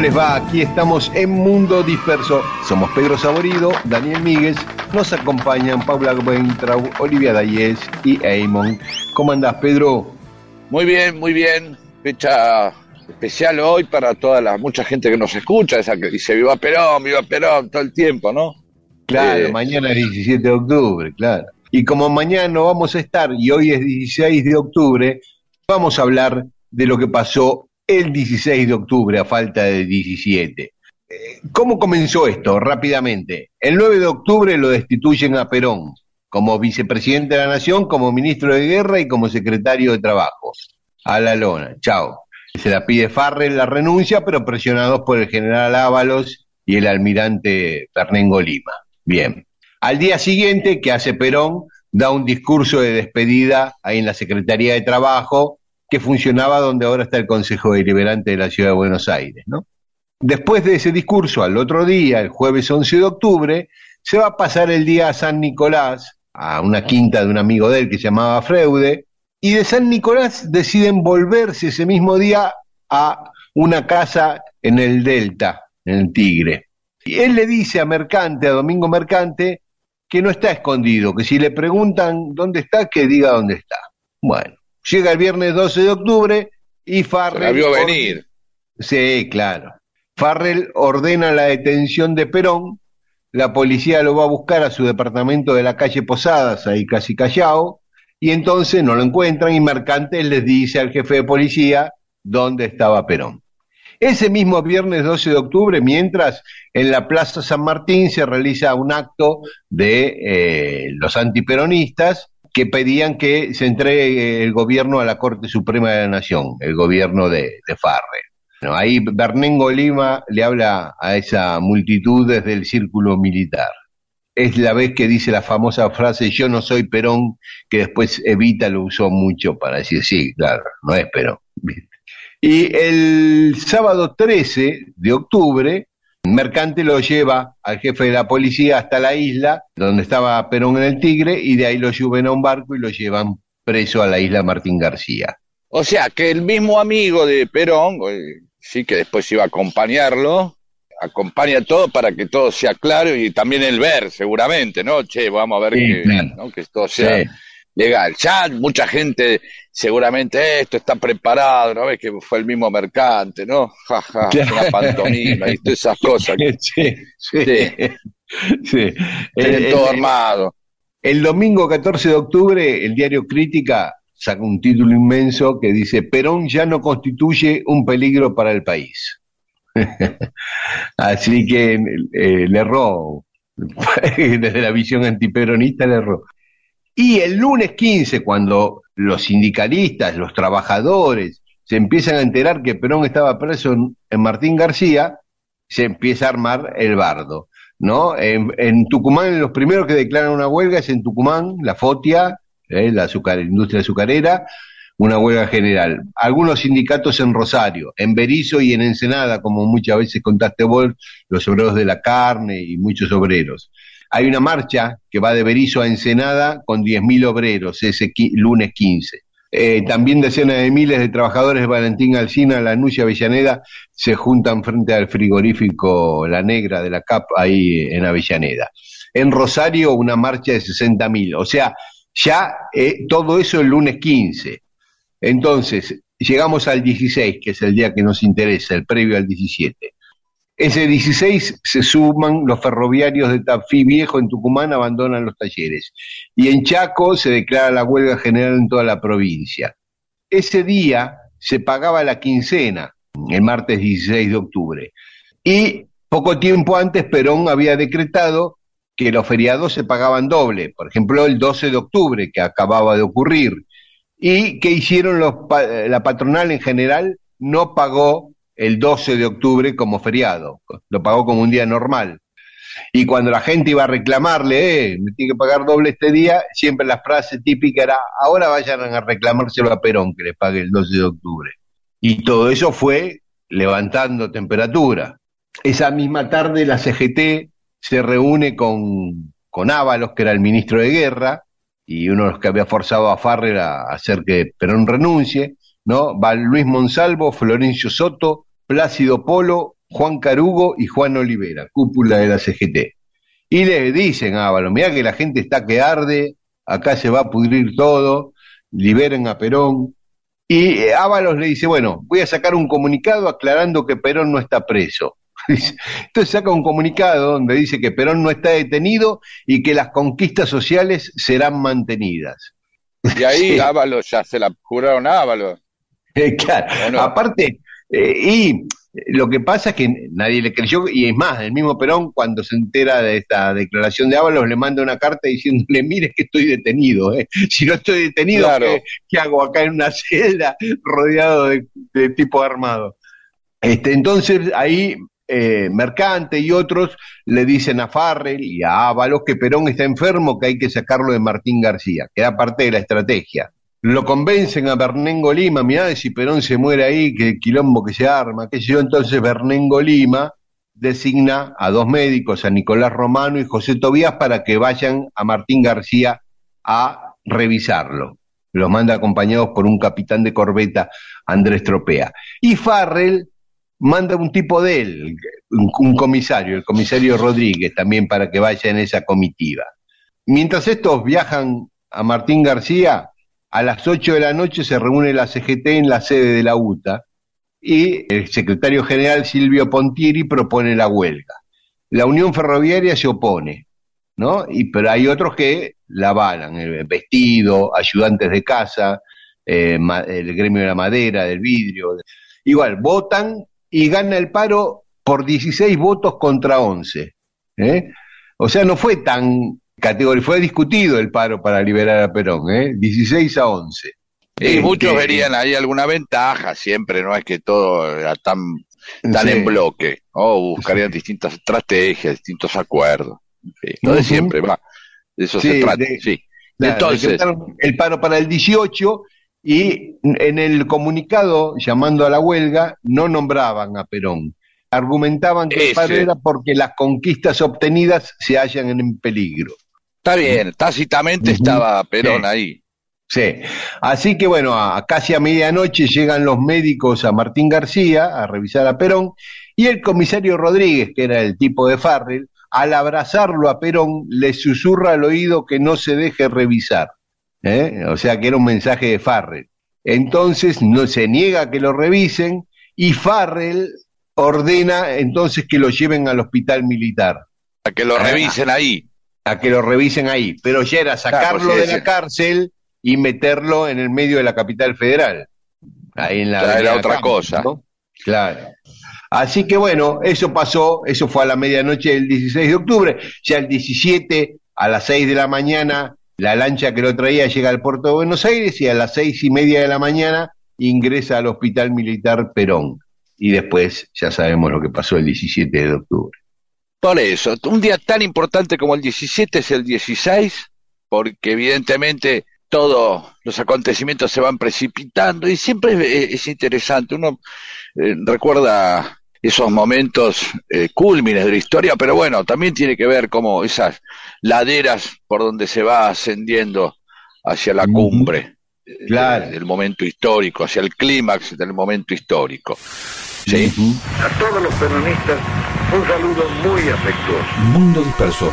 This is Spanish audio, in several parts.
¿Cómo les va? Aquí estamos en Mundo Disperso. Somos Pedro Saborido, Daniel Míguez, nos acompañan Paula Weintraub, Olivia Dayes y Eamon. ¿Cómo andás, Pedro? Muy bien, muy bien. Fecha especial hoy para toda la mucha gente que nos escucha, esa que dice viva Perón, viva Perón todo el tiempo, ¿no? Claro, Eh, mañana es 17 de octubre, claro. Y como mañana no vamos a estar y hoy es 16 de octubre, vamos a hablar de lo que pasó el 16 de octubre a falta de 17. Eh, ¿Cómo comenzó esto? Rápidamente. El 9 de octubre lo destituyen a Perón como vicepresidente de la Nación, como ministro de Guerra y como secretario de Trabajo. A la lona. Chao. Se la pide Farrell la renuncia, pero presionados por el general Ábalos y el almirante Fernando Lima. Bien. Al día siguiente, ¿qué hace Perón? Da un discurso de despedida ahí en la Secretaría de Trabajo, que funcionaba donde ahora está el Consejo Deliberante de la Ciudad de Buenos Aires, ¿no? Después de ese discurso, al otro día, el jueves 11 de octubre, se va a pasar el día a San Nicolás, a una quinta de un amigo de él que se llamaba Freude, y de San Nicolás deciden volverse ese mismo día a una casa en el Delta, en el Tigre. Y él le dice a Mercante, a Domingo Mercante, que no está escondido, que si le preguntan dónde está, que diga dónde está. Bueno, llega el viernes 12 de octubre y Farrell... la vio venir. Sí, claro. Farrell ordena la detención de Perón, la policía lo va a buscar a su departamento de la calle Posadas, ahí casi Callao, y entonces no lo encuentran y Mercantes les dice al jefe de policía dónde estaba Perón. Ese mismo viernes 12 de octubre, mientras en la Plaza San Martín se realiza un acto de eh, los antiperonistas que pedían que se entregue el gobierno a la Corte Suprema de la Nación, el gobierno de, de Farrell. Bueno, ahí Bernengo Lima le habla a esa multitud desde el círculo militar. Es la vez que dice la famosa frase yo no soy Perón, que después Evita lo usó mucho para decir sí, claro, no es Perón. Y el sábado 13 de octubre, Mercante lo lleva al jefe de la policía hasta la isla, donde estaba Perón en el Tigre, y de ahí lo suben a un barco y lo llevan preso a la isla Martín García. O sea, que el mismo amigo de Perón, eh, sí que después iba a acompañarlo, acompaña todo para que todo sea claro y también el ver, seguramente, ¿no? Che, vamos a ver Sí, que, claro. ¿no? que todo sea Sí. Legal. Ya mucha gente, seguramente esto está preparado, ¿no ves que fue el mismo mercante, ¿no? Ja, ja, una pantomima y todas esas cosas. Sí, sí, Sí. sí. Tienen El- todo el- armado. El domingo 14 de octubre, el diario Crítica saca un título inmenso que dice Perón ya no constituye un peligro para el país. Así que eh, le erró, desde la visión antiperonista le erró. Y el lunes 15, cuando los sindicalistas, los trabajadores, se empiezan a enterar que Perón estaba preso en, Martín García, se empieza a armar el bardo. ¿no? En, Tucumán, los primeros que declaran una huelga es en Tucumán, la FOTIA, eh, la industria azucarera, una huelga general. Algunos sindicatos en Rosario, en Berizo y en Ensenada, como muchas veces contaste vos, los obreros de la carne y muchos obreros. Hay una marcha que va de Berizo a Ensenada con 10.000 obreros ese lunes 15. Eh, también decenas de miles de trabajadores de Valentín Alcina, La Nucia Avellaneda, se juntan frente al frigorífico La Negra de la CAP ahí en Avellaneda. En Rosario, una marcha de 60.000. O sea, ya eh, todo eso el lunes 15. Entonces, llegamos al 16, que es el día que nos interesa, el previo al 17. Ese 16 se suman los ferroviarios de Tafí Viejo en Tucumán, abandonan los talleres. Y en Chaco se declara la huelga general en toda la provincia. Ese día se pagaba la quincena, el martes 16 de octubre. Y poco tiempo antes Perón había decretado que los feriados se pagaban doble, por ejemplo el 12 de octubre, que acababa de ocurrir, y que hicieron los, la patronal en general no pagó el 12 de octubre como feriado, lo pagó como un día normal. Y cuando la gente iba a reclamarle, eh, me tiene que pagar doble este día, siempre la frase típica era, ahora vayan a reclamárselo a Perón que le pague el 12 de octubre. Y todo eso fue levantando temperatura. Esa misma tarde la CGT se reúne con, con Ábalos, que era el ministro de Guerra, y uno de los que había forzado a Farrer a hacer que Perón renuncie, ¿no? Va Luis Monsalvo, Florencio Soto, Plácido Polo, Juan Carugo y Juan Olivera, cúpula de la CGT. Y le dicen a Ábalos, mira que la gente está que arde, acá se va a pudrir todo, liberen a Perón. Y eh, Ábalos le dice, bueno, voy a sacar un comunicado aclarando que Perón no está preso. Entonces saca un comunicado donde dice que Perón no está detenido y que las conquistas sociales serán mantenidas. Y ahí Ábalos ya se la juraron a Ábalos. Eh, claro, aparte, eh, y lo que pasa es que nadie le creyó, y es más, el mismo Perón, cuando se entera de esta declaración de Ábalos, le manda una carta diciéndole: Mire, que estoy detenido. ¿eh? Si no estoy detenido, ¿qué, hago acá en una celda rodeado de, tipo armado? Este, entonces ahí eh, Mercante y otros le dicen a Farrell y a Ábalos que Perón está enfermo, que hay que sacarlo de Martín García, que era parte de la estrategia lo convencen a Bernengo Lima, mirá, si Perón se muere ahí, que quilombo que se arma, qué sé yo, entonces Bernengo Lima designa a dos médicos, a Nicolás Romano y José Tobías, para que vayan a Martín García a revisarlo. Los manda acompañados por un capitán de corbeta, Andrés Tropea. Y Farrell manda un tipo de él, un, un comisario, el comisario Rodríguez, también para que vaya en esa comitiva. Mientras estos viajan a Martín García, a las 8 de la noche se reúne la CGT en la sede de la UTA y el secretario general Silvio Pontieri propone la huelga. La Unión Ferroviaria se opone, ¿no? Y, pero hay otros que la avalan, el vestido, ayudantes de casa, eh, el gremio de la madera, del vidrio. Igual, votan y gana el paro por 16 votos contra 11. ¿eh? O sea, no fue tan categoría. Fue discutido el paro para liberar a Perón, ¿eh? 16 a 11. Y muchos verían ahí alguna ventaja, siempre, no es que todo era tan, tan en bloque, o buscarían distintas estrategias, distintos acuerdos. no de siempre, va. De eso se trata, sí. Entonces, el paro para el 18 y en el comunicado llamando a la huelga no nombraban a Perón. Argumentaban que el paro era porque las conquistas obtenidas se hallan en peligro. Está bien, tácitamente estaba Perón ahí. Sí, así que bueno, a, casi a medianoche llegan los médicos a Martín García a revisar a Perón y el comisario Rodríguez, que era el tipo de Farrell, al abrazarlo a Perón le susurra al oído que no se deje revisar. ¿eh? O sea que era un mensaje de Farrell. Entonces no se niega a que lo revisen y Farrell ordena entonces que lo lleven al hospital militar. A que lo ah, revisen ahí a que lo revisen ahí, pero ya era sacarlo de la cárcel y meterlo en el medio de la capital federal. Ahí en la, era otra cosa. Claro. Así que bueno, eso pasó, eso fue a la medianoche del 16 de octubre, ya el 17 a las 6 de la mañana la lancha que lo traía llega al puerto de Buenos Aires y a las seis y media de la mañana ingresa al Hospital Militar Perón. Y después ya sabemos lo que pasó el 17 de octubre. Por eso, un día tan importante como el 17 es el 16, porque evidentemente todos los acontecimientos se van precipitando y siempre es, interesante. Uno eh, recuerda esos momentos eh, cúlmines de la historia, pero bueno, también tiene que ver como esas laderas por donde se va ascendiendo hacia la cumbre. del momento histórico, hacia el clímax del momento histórico. ¿Sí? A todos los peronistas, un saludo muy afectuoso. Mundo disperso.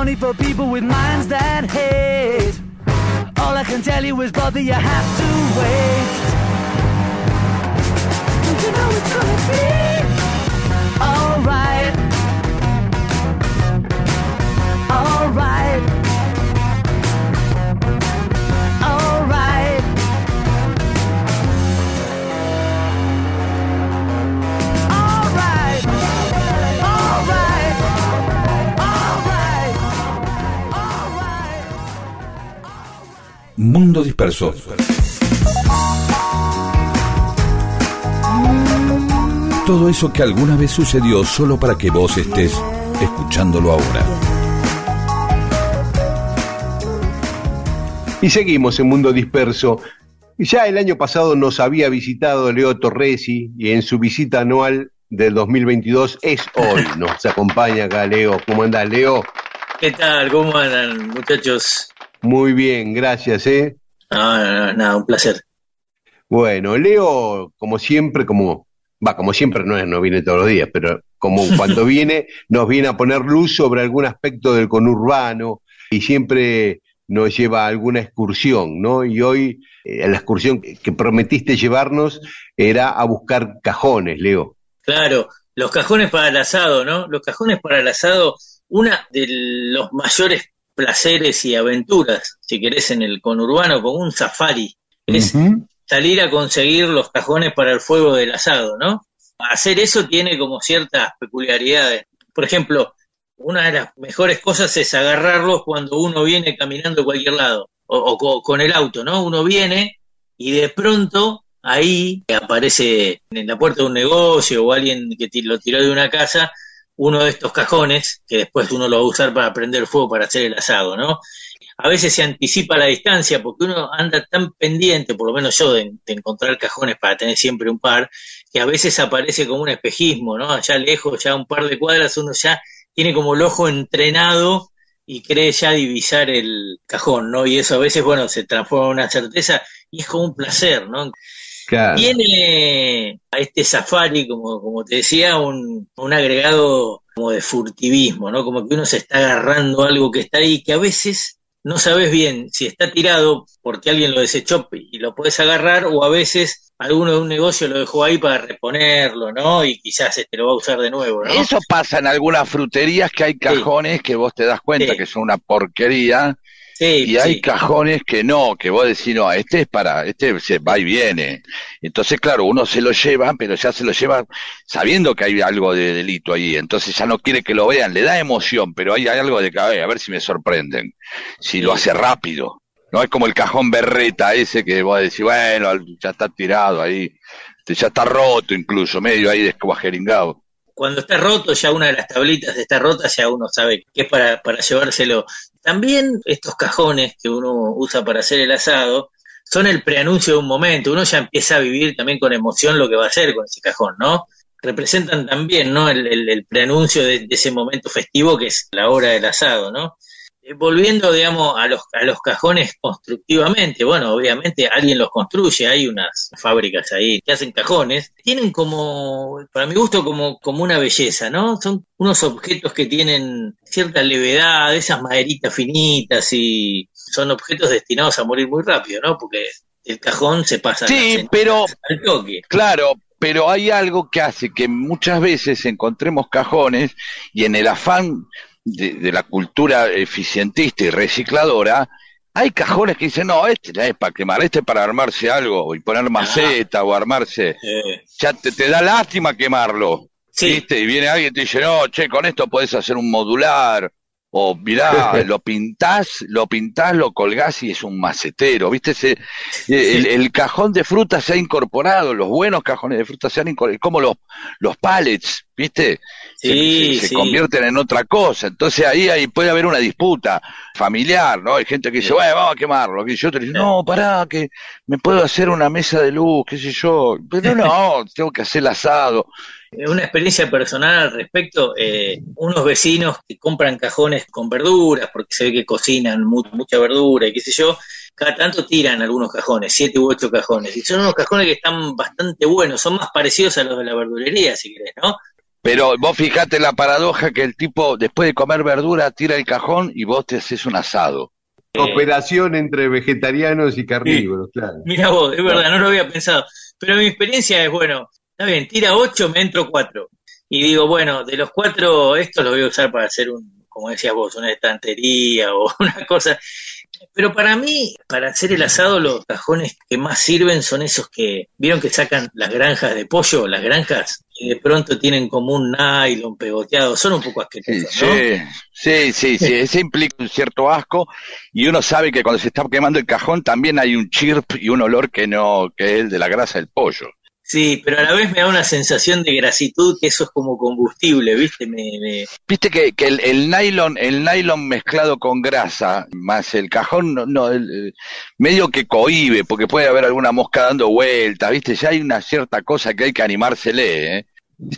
Money for people with minds that hate, all I can tell you is, brother, you have to wait. Don't you know it's gonna be? alright. Alright. Mundo disperso. todo eso que alguna vez sucedió solo para que vos estés escuchándolo ahora. Y seguimos en Mundo Disperso. Ya el año pasado nos había visitado Leo Torresi y en su visita anual del 2022 es hoy. Nos acompaña acá Leo. ¿Cómo andás, Leo? ¿Qué tal? ¿Cómo andan, muchachos? Muy bien, gracias, ¿eh? Ah, nada, un placer. Bueno, Leo, como siempre, como va, como siempre no, no viene todos los días, pero como cuando viene, nos viene a poner luz sobre algún aspecto del conurbano y siempre nos lleva a alguna excursión, ¿no? Y hoy eh, la excursión que prometiste llevarnos era a buscar cajones, Leo. Claro, los cajones para el asado, ¿no? Los cajones para el asado, una de los mayores placeres y aventuras, si querés, en el conurbano, como un safari, es salir a conseguir los cajones para el fuego del asado, ¿no? Hacer eso tiene como ciertas peculiaridades. Por ejemplo, una de las mejores cosas es agarrarlos cuando uno viene caminando a cualquier lado, o, con el auto, ¿no? Uno viene y de pronto ahí aparece en la puerta de un negocio o alguien que lo tiró de una casa uno de estos cajones que después uno lo va a usar para prender fuego para hacer el asado, ¿no? a veces se anticipa la distancia porque uno anda tan pendiente, por lo menos yo, de, encontrar cajones para tener siempre un par, que a veces aparece como un espejismo, ¿no? Allá lejos, ya un par de cuadras, uno ya tiene como el ojo entrenado y cree ya divisar el cajón, ¿no? Y eso a veces, bueno, se transforma en una certeza y es como un placer, ¿no? Tiene a este safari, como, como te decía, un, un agregado como de furtivismo, ¿no? Como que uno se está agarrando algo que está ahí, que a veces no sabes bien si está tirado porque alguien lo desechó y lo puedes agarrar o a veces alguno de un negocio lo dejó ahí para reponerlo, ¿no? Y quizás te este lo va a usar de nuevo, ¿no? Eso pasa en algunas fruterías que hay cajones que vos te das cuenta que son una porquería y hay cajones que no, que vos decís, no, este es para, este se va y viene. Entonces, claro, uno se lo lleva, pero ya se lo lleva sabiendo que hay algo de delito ahí. Entonces ya no quiere que lo vean, le da emoción, pero hay, algo de que, a ver, si me sorprenden. Si lo hace rápido. No es como el cajón berreta ese que vos decís, bueno, ya está tirado ahí, ya está roto incluso, medio ahí descuajeringado cuando está roto, ya una de las tablitas está rota, ya uno sabe que es para, para llevárselo. También estos cajones que uno usa para hacer el asado son el preanuncio de un momento. Uno ya empieza a vivir también con emoción lo que va a hacer con ese cajón, ¿no? representan también, ¿no? El, el, preanuncio de ese momento festivo que es la hora del asado, ¿no? Volviendo, digamos, a los, a los cajones constructivamente, bueno, obviamente alguien los construye, hay unas fábricas ahí que hacen cajones, tienen como, para mi gusto, como, como una belleza, ¿no? Son unos objetos que tienen cierta levedad, esas maderitas finitas y son objetos destinados a morir muy rápido, ¿no? Porque el cajón se pasa Sí, pero- al toque. Claro, pero hay algo que hace que muchas veces encontremos cajones y en el afán de, de la cultura eficientista y recicladora, hay cajones que dicen, no, este ya es para quemar, este es para armarse algo y poner maceta o armarse. Eh, Ya te, te da lástima quemarlo. sí, ¿Viste? Y viene alguien y te dice, no, che, con esto podés hacer un modular. O mirá, lo pintás, lo pintás, lo colgás y es un macetero. ¿Viste? Ese, el, el cajón de fruta se ha incorporado, los buenos cajones de fruta se han incorporado, como los, los pallets, ¿viste? Se- Sí, se, se sí. convierten en otra cosa. Entonces ahí, ahí puede haber una disputa familiar, ¿no? Hay gente que dice, bueno, vamos a quemarlo. Y yo te digo, no, pará, que me puedo hacer una mesa de luz, qué sé yo. Pero no, tengo que hacer el asado. Una experiencia personal al respecto, eh, unos vecinos que compran cajones con verduras, porque se ve que cocinan mu- mucha verdura y qué sé yo, cada tanto tiran algunos cajones, siete u ocho cajones, y son unos cajones que están bastante buenos, son más parecidos a los de la verdulería, si querés, ¿no? Pero vos fijate la paradoja que el tipo, después de comer verdura, tira el cajón y vos te haces un asado. Cooperación entre vegetarianos y carnívoros, claro. Mira vos, es verdad, no lo había pensado, pero mi experiencia es, bueno, está bien, tira ocho, me entro cuatro, y digo, bueno, de los cuatro, estos los voy a usar para hacer un, como decías vos, una estantería o una cosa. Pero para mí, para hacer el asado, los cajones que más sirven son esos que, vieron que sacan las granjas de pollo, las granjas, y de pronto tienen como un nylon pegoteado, son un poco Sí, asquerosos, ¿no? sí, sí, sí, sí, ese implica un cierto asco y uno sabe que cuando se está quemando el cajón también hay un chirp y un olor que no, que es el de la grasa del pollo. Sí, pero a la vez me da una sensación de grasitud que eso es como combustible, ¿viste? Me, me- Viste que, que el, el nylon, el nylon mezclado con grasa, más el cajón, no, no, el- el- medio que cohibe, porque puede haber alguna mosca dando vueltas, viste, ya hay una cierta cosa que hay que animársele, ¿eh?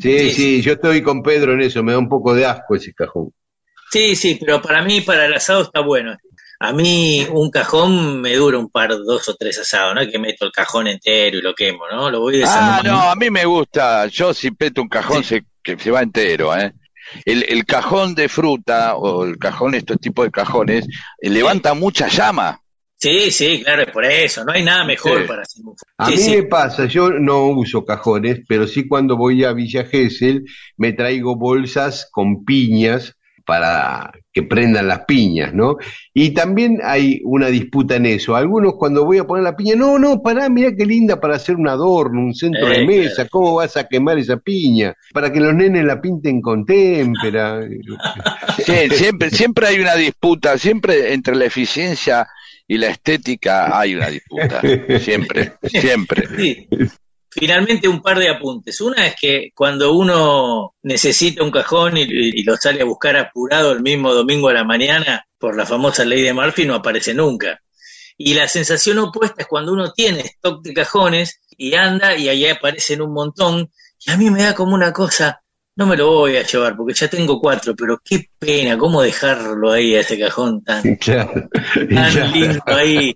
Sí, sí, yo estoy con Pedro en eso, me da un poco de asco ese cajón. Sí, sí, pero para mí, para el asado está bueno. A mí un cajón me dura un par, dos o tres asados, ¿no? Que meto el cajón entero y lo quemo, ¿no? Lo voy Ah, desarmando. no, a mí me gusta. Yo si peto un cajón se, que se va entero, ¿eh? El, el cajón de fruta o el cajón, estos tipos de cajones, eh, levanta mucha llama. Sí, sí, claro, es por eso. No hay nada mejor Sí. para hacer un A mí sí. me pasa, yo no uso cajones, pero sí cuando voy a Villa Gesell me traigo bolsas con piñas para que prendan las piñas, ¿no? Y también hay una disputa en eso. Algunos cuando voy a poner la piña, no, no, pará, mirá qué linda para hacer un adorno, un centro de mesa, ¿cómo vas a quemar esa piña? Para que los nenes la pinten con témpera. Sí, siempre, siempre hay una disputa, siempre entre la eficiencia y la estética hay una disputa. Siempre, siempre. Sí. Finalmente un par de apuntes. Una es que cuando uno necesita un cajón y, y lo sale a buscar apurado el mismo domingo a la mañana por la famosa ley de Murphy no aparece nunca. Y la sensación opuesta es cuando uno tiene stock de cajones y anda y ahí aparecen un montón y a mí me da como una cosa, no me lo voy a llevar porque ya tengo cuatro, pero qué pena, cómo dejarlo ahí a ese cajón tan, Claro. tan lindo ahí.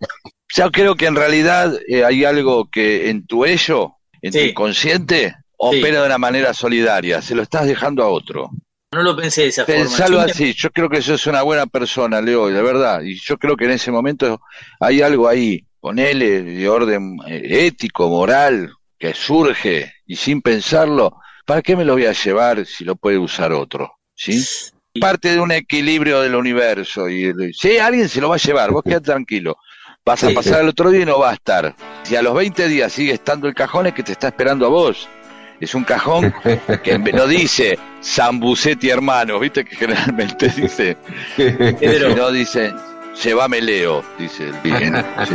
Yo creo que en realidad eh, hay algo que en tu ello, en tu Sí. inconsciente, opera de una manera solidaria. Se lo estás dejando a otro. No lo pensé de esa Pensalo forma. así, yo creo que eso es una buena persona, Leo, de verdad, y yo creo que en ese momento hay algo ahí, ponele de orden eh, ético, moral, que surge, y sin pensarlo, ¿para qué me lo voy a llevar si lo puede usar otro? ¿Sí? Parte de un equilibrio del universo, y si alguien se lo va a llevar, vos quedate tranquilo. Vas a Sí. pasar el otro día y no va a estar. Si a los 20 días sigue estando el cajón, es que te está esperando a vos. Es un cajón que no dice Zambucetti hermano, viste que generalmente dice, no dice, llévame Leo, dice el bien. sí.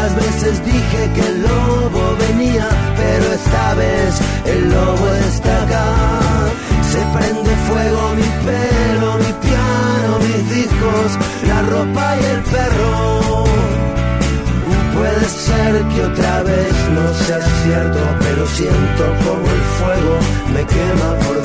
muchas veces dije que el lobo venía, pero esta vez el lobo está acá. Se prende fuego mi pelo, mi piano, mis discos, la ropa y el perro. Puede ser que otra vez no sea cierto, pero siento como el fuego me quema por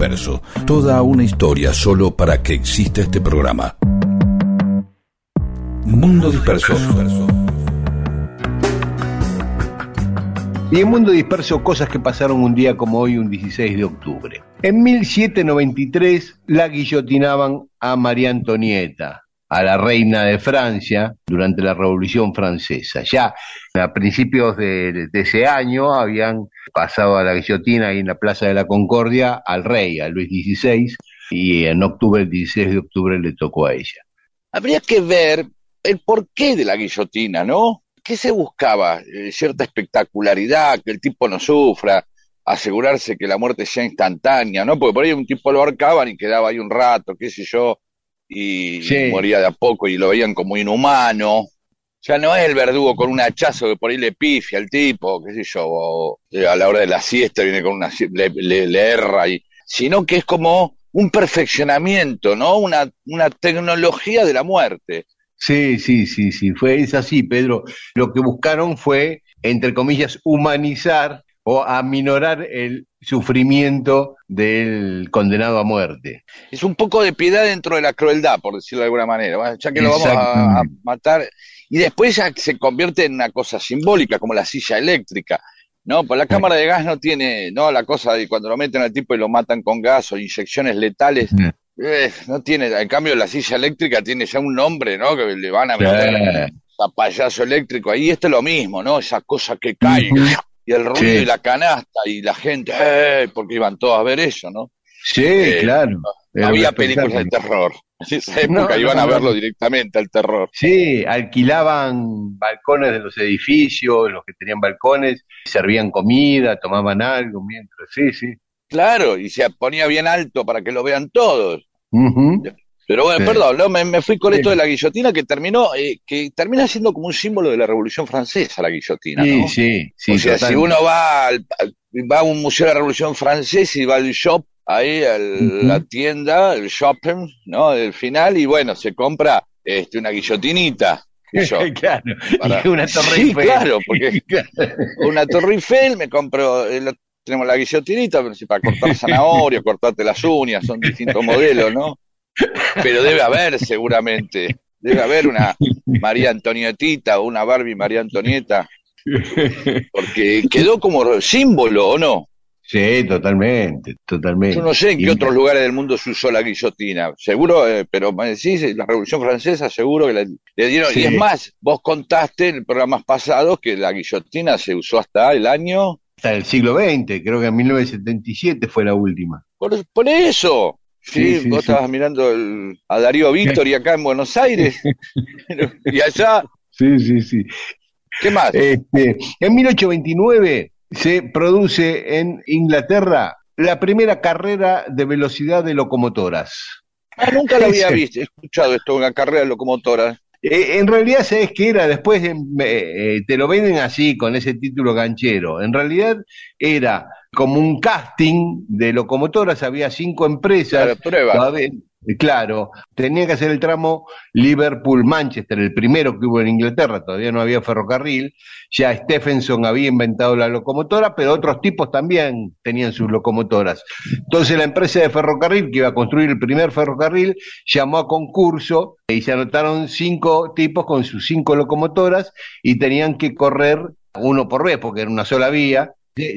Disperso, toda una historia solo para que exista este programa. Mundo Disperso. Y en Mundo Disperso, cosas que pasaron un día como hoy, un 16 de octubre. En 1793 la guillotinaban a María Antonieta, a la reina de Francia, durante la Revolución Francesa. Ya a principios de, ese año habían pasado a la guillotina ahí en la Plaza de la Concordia al rey, a Luis XVI, y en octubre, el 16 de octubre, le tocó a ella. Habría que ver el porqué de la guillotina, ¿no? ¿Qué se buscaba? Eh, cierta espectacularidad, que el tipo no sufra, asegurarse que la muerte sea instantánea, ¿no? Porque por ahí un tipo lo ahorcaban y quedaba ahí un rato, qué sé yo, y Sí. moría de a poco y lo veían como inhumano. Ya no es el verdugo con un hachazo que por ahí le pifia al tipo, qué sé yo, o eh, a la hora de la siesta viene con una, si- le, le- le erra, y, sino que es como un perfeccionamiento, ¿no? Una, una tecnología de la muerte. Sí, sí, sí, sí, fue, es así, Pedro. Lo que buscaron fue, entre comillas, humanizar o aminorar el sufrimiento del condenado a muerte. Es un poco de piedad dentro de la crueldad, por decirlo de alguna manera. Ya que lo vamos a, matar. Y después ya se convierte en una cosa simbólica, como la silla eléctrica. No, pues la cámara de gas no tiene, no, la cosa de cuando lo meten al tipo y lo matan con gas o inyecciones letales, eh, no tiene, en cambio la silla eléctrica tiene ya un nombre, ¿no? Que le van a meter a payaso eléctrico. Ahí esto es lo mismo, ¿no? Esa cosa que cae. Y el ruido Sí. y la canasta y la gente, ¡eh! porque iban todos a ver eso, ¿no? Sí, Eh, claro. Había películas de terror. En esa época No, iban no, a verlo directamente al terror. Sí, alquilaban balcones de los edificios, los que tenían balcones, servían comida, tomaban algo mientras, sí, sí. Claro, y se ponía bien alto para que lo vean todos. Pero bueno, Sí. perdón, ¿no? me, me fui con esto de la guillotina que terminó, eh, que termina siendo como un símbolo de la Revolución Francesa, la guillotina, Sí, ¿no? sí, sí. o sea, si uno va al, va a un museo de la Revolución Francesa y va al shop, ahí a la tienda, el shopping, ¿no? Del final, y bueno, se compra este, una guillotinita. yo, claro. para- Y una torre Sí, Eiffel. claro, porque una Torre Eiffel, me compro, eh, tenemos la guillotinita para cortar zanahoria, cortarte las uñas, son distintos modelos, ¿no? Pero debe haber seguramente, debe haber una María Antonietita o una Barbie María Antonieta, porque quedó como símbolo, ¿o no? Sí, totalmente, totalmente. Yo no sé en qué Y- otros lugares del mundo se usó la guillotina, seguro, eh, pero me decís, la Revolución Francesa seguro que le, le dieron, Sí. y es más, vos contaste en programas pasados que la guillotina se usó hasta el año Hasta el siglo XX, creo que en 1977 fue la última. Por, por eso. Sí, Sí, sí, vos sí. estabas mirando el- a Darío Victory acá en Buenos Aires. y allá, Sí, sí, sí. ¿qué más? Este, en 1829 se produce en Inglaterra la primera carrera de velocidad de locomotoras. Ah, nunca lo había visto, he escuchado esto, una carrera de locomotora. Eh, en realidad, ¿sabes qué era? Después eh, eh, te lo venden así, con ese título ganchero. En realidad era como un casting de locomotoras, había cinco empresas. Claro, prueba. Todavía- Claro, tenía que hacer el tramo Liverpool-Manchester, el primero que hubo en Inglaterra, todavía no había ferrocarril, ya Stephenson había inventado la locomotora, pero otros tipos también tenían sus locomotoras. Entonces la empresa de ferrocarril, que iba a construir el primer ferrocarril, llamó a concurso y se anotaron cinco tipos con sus cinco locomotoras y tenían que correr uno por vez, porque era una sola vía,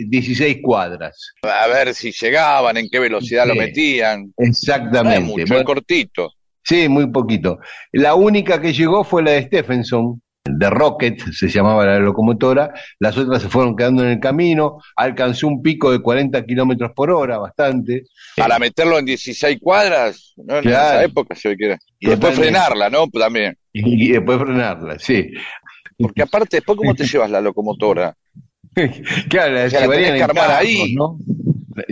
16 cuadras. A ver si llegaban, en qué velocidad lo metían. No Exactamente. es mucho, Bueno, cortito. Sí, muy poquito. La única que llegó fue la de Stephenson, de Rocket se llamaba la locomotora, las otras se fueron quedando en el camino, alcanzó un pico de 40 kilómetros por hora, bastante. Para meterlo en 16 cuadras, ¿no? En Claro. esa época se que era. Y después frenarla, ¿no? También. Y, y después frenarla, sí. Porque aparte, después, ¿cómo te llevas la locomotora? Claro, la O sea, la tenés que armar carros, ahí. ¿no?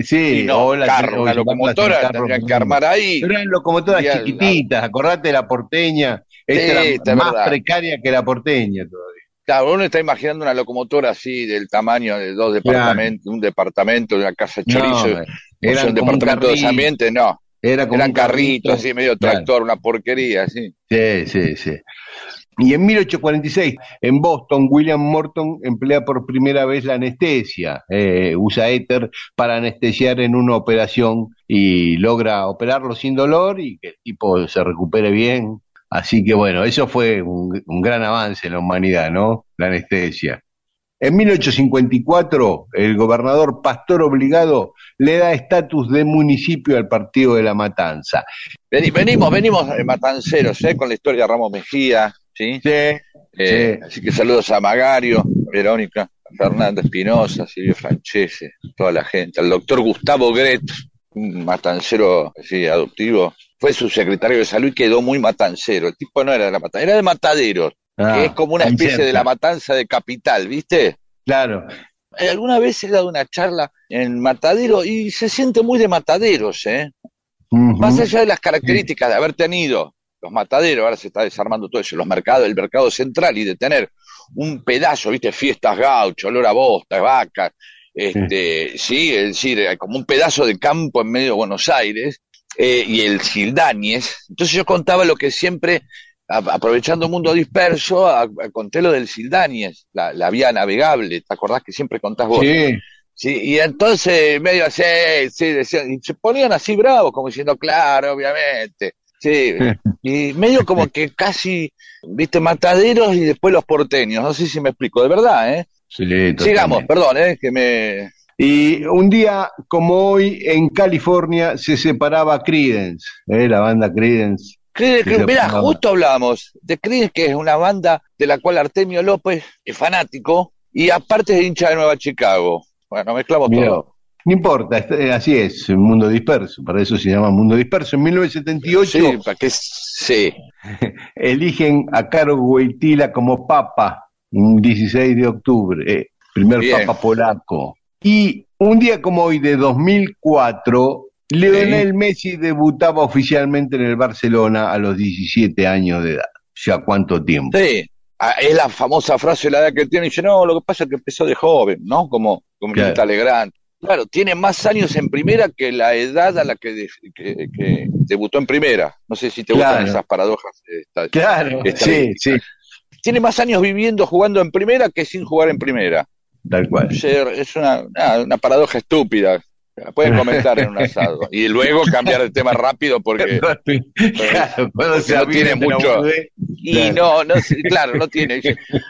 Sí, no, o la- carro, o locomotora carro tendrían que armar ahí. Pero eran locomotoras al- chiquititas, acordate de la porteña, esta Sí, era más verdad. precaria que la porteña todavía. Claro, uno está imaginando una locomotora así del tamaño de dos departamentos, un departamento de una casa de chorizo, No, eran un departamento de ambiente, no. era como Eran un carrito, carritos así, medio Claro. tractor, una porquería, así. Sí, sí, sí. Y en 1846, en Boston, William Morton emplea por primera vez la anestesia. Eh, usa éter para anestesiar en una operación y logra operarlo sin dolor y que el tipo se recupere bien. Así que bueno, eso fue un, un gran avance en la humanidad, ¿no? La anestesia. En 1854, el gobernador Pastor Obligado le da estatus de municipio al partido de La Matanza. Veni- Venimos, venimos eh, matanceros, ¿eh? Con la historia de Ramos Mejía, ¿sí? Sí, Eh, Sí. Así que saludos a Magario, Verónica, a Fernando Espinosa, Silvio Francese, toda la gente, al doctor Gustavo Gret, un matancero así, adoptivo, fue su secretario de salud y quedó muy matancero. El tipo no era de la matanza, era de mataderos, Ah, que es como una especie de la matanza de capital, ¿viste? Claro, Eh, Alguna vez he dado una charla en Matadero y se siente muy de mataderos, ¿eh? Más allá de las características de haber tenido los mataderos, ahora se está desarmando todo eso, los mercados, el mercado central y de tener un pedazo, viste, fiestas gaucho, olor a bosta, vacas, este, sí, es decir, como un pedazo de campo en medio de Buenos Aires, eh, y el Sildáñez. Entonces yo contaba lo que siempre, a- aprovechando un mundo disperso, a- a- conté lo del Sildáñez, la, la vía navegable, ¿te acordás que siempre contás vos? Sí, Sí, y entonces medio así, sí, decían, y se ponían así bravos, como diciendo, claro, obviamente. Sí, y medio como que casi, viste, mataderos y después los porteños, no sé si me explico, de verdad, ¿eh? sí. Sigamos, perdón, ¿eh? Que me... Y un día como hoy en California se separaba Creedence, ¿eh? la banda Creedence. Creedence, mirá, llamaba. justo hablamos de Creedence, que es una banda de la cual Artemio López es fanático y aparte es hincha de Nueva Chicago. Bueno, mezclamos todo. No importa, es- eh, así es, el mundo disperso, para eso se llama mundo disperso. En 1978 Sí, para que sí. eligen a Caro Wojtyla como papa, un 16 de octubre, eh, primer Bien. papa polaco. Y un día como hoy de 2004, Lionel Messi debutaba oficialmente en el Barcelona a los 17 años de edad. Ya cuánto tiempo. Sí, ah, es la famosa frase de la edad que tiene, y dice, no, lo que pasa es que empezó de joven, ¿no? Como, como Claro. Legrand. Claro, tiene más años en primera que la edad a la que, de- que- que debutó en primera. No sé si te gustan esas paradojas. eh, esta- Claro, sí, sí, Tiene más años viviendo, jugando en primera que sin jugar en primera. tal cual. Es una, una, una paradoja estúpida. Pueden comentar en un asado. Y luego cambiar de tema rápido porque... Claro, no tiene mucho-. Y no, no, claro, no tiene.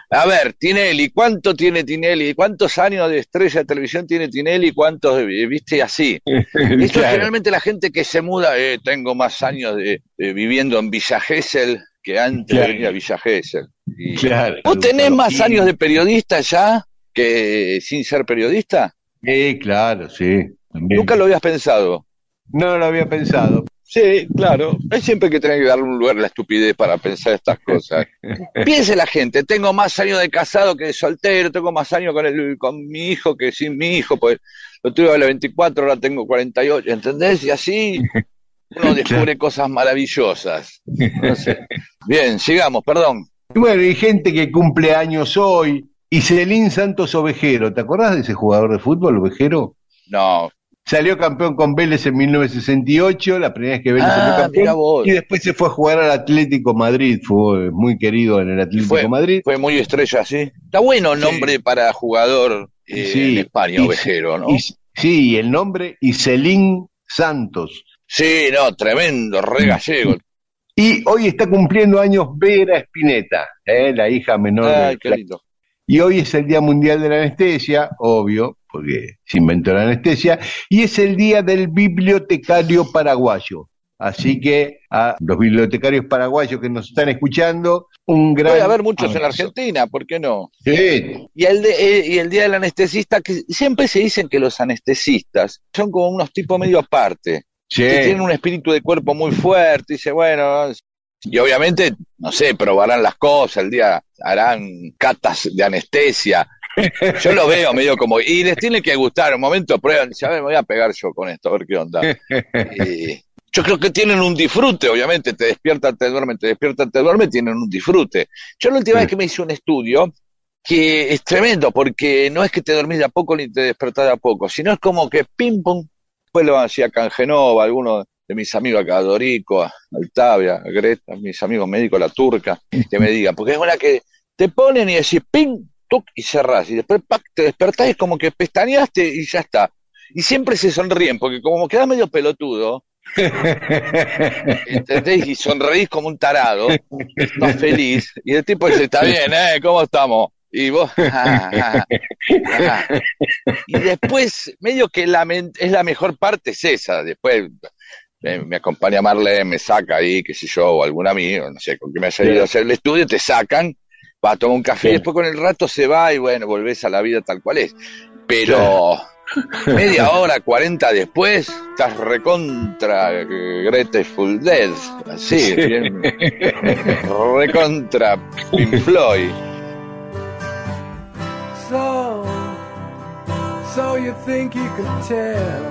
A ver, Tinelli, ¿cuánto tiene Tinelli? ¿Cuántos años de estrella de televisión tiene Tinelli? ¿Cuántos, viste, así? Esto Claro. generalmente la gente que se muda, eh, tengo más años de, de viviendo en Villa Gesell que antes de venir a Villa Gesell. Y-. ¿Vos tenés más años de periodista ya que sin ser periodista? Sí, claro, sí. También. Nunca lo habías pensado. No lo había pensado. Sí, claro. Hay siempre que tener que darle un lugar a la estupidez para pensar estas cosas. Piense la gente, tengo más años de casado que de soltero, tengo más años con, el, con mi hijo que sin mi hijo, pues lo tuve a los 24, ahora tengo 48, ¿entendés? Y así, uno descubre cosas maravillosas. No sé. Bien, sigamos, perdón. Y bueno, hay gente que cumple años hoy. Y Celín Santos Ovejero, ¿te acordás de ese jugador de fútbol, Ovejero? No. Salió campeón con Vélez en 1968, la primera vez que Vélez Ah, salió campeón. Y después se fue a jugar al Atlético Madrid, fue muy querido en el Atlético Fue, Madrid. fue muy estrella, sí. Está bueno el Sí. nombre para jugador eh, Sí, en España, ovejero, ¿no? Y, sí, el nombre Iselín Santos. Sí, no, tremendo, re gallego. Y hoy está cumpliendo años Vera Espineta, ¿eh? la hija menor Ay, de qué lindo. Y hoy es el Día Mundial de la Anestesia, obvio, porque se inventó la anestesia, y es el Día del Bibliotecario Paraguayo. Así que a los bibliotecarios paraguayos que nos están escuchando, un gran. Puede haber muchos en abrazo. Argentina, ¿por qué no? Sí, Y el, de- eh, y el día del anestesista, que siempre se dicen que los anestesistas son como unos tipos medio aparte, sí. que tienen un espíritu de cuerpo muy fuerte, y dice, bueno, y obviamente, no sé, probarán las cosas, el día harán catas de anestesia. Yo lo veo medio como, y les tiene que gustar, un momento prueban, dice, a ver, me voy a pegar yo con esto, a ver qué onda. Y yo creo que tienen un disfrute, obviamente, te despiertan, te duermen, te despiertan, te duermen, tienen un disfrute. Yo la última vez que me hice un estudio, que es tremendo, porque no es que te dormís de a poco ni te despertás de a poco, sino es como que pim pum, después lo hacía Cangenova, algunos de mis amigos acá, Dorico, Altavia, Greta, mis amigos médicos, la turca, que me digan, porque es una que te ponen y decís pim, tuc, y cerrás, y después pac, te despertás y es como que pestañaste y ya está. Y siempre se sonríen, porque como quedás medio pelotudo, ¿entendés? Y sonreís como un tarado, estás feliz, y el tipo dice, está bien, ¿eh? ¿Cómo estamos? Y vos, ah, ah, ah. y después, medio que la, es la mejor parte es esa, después me acompaña Marlene, me saca ahí, qué sé yo, o algún amigo, no sé, con que me haya ido a hacer el estudio, te sacan, va a tomar un café, Sí. después con el rato se va y bueno, volvés a la vida tal cual es. Pero media hora, cuarenta después, estás recontra eh, Grateful Dead, así, Sí. bien, recontra Pink Floyd. So, so you think you can tell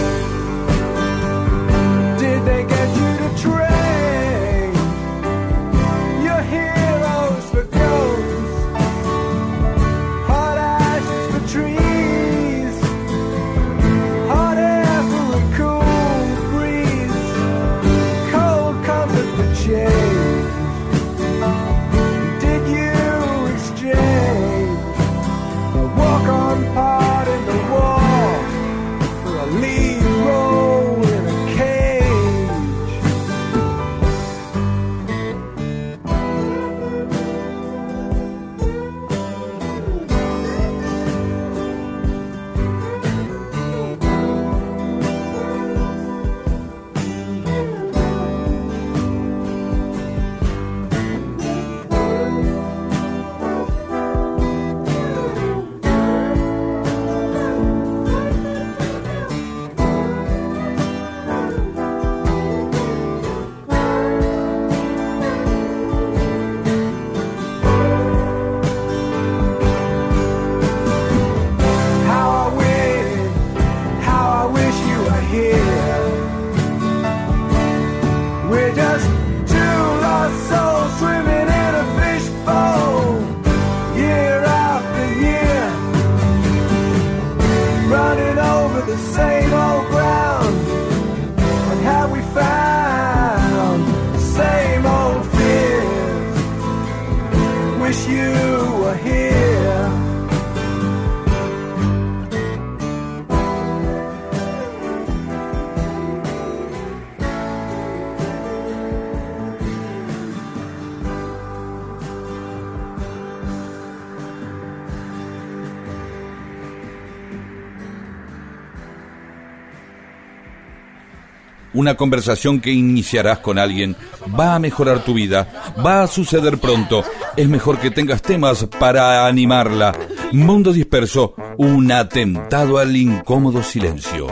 Una conversación que iniciarás con alguien va a mejorar tu vida, va a suceder pronto. Es mejor que tengas temas para animarla. Mundo Disperso, un atentado al incómodo silencio.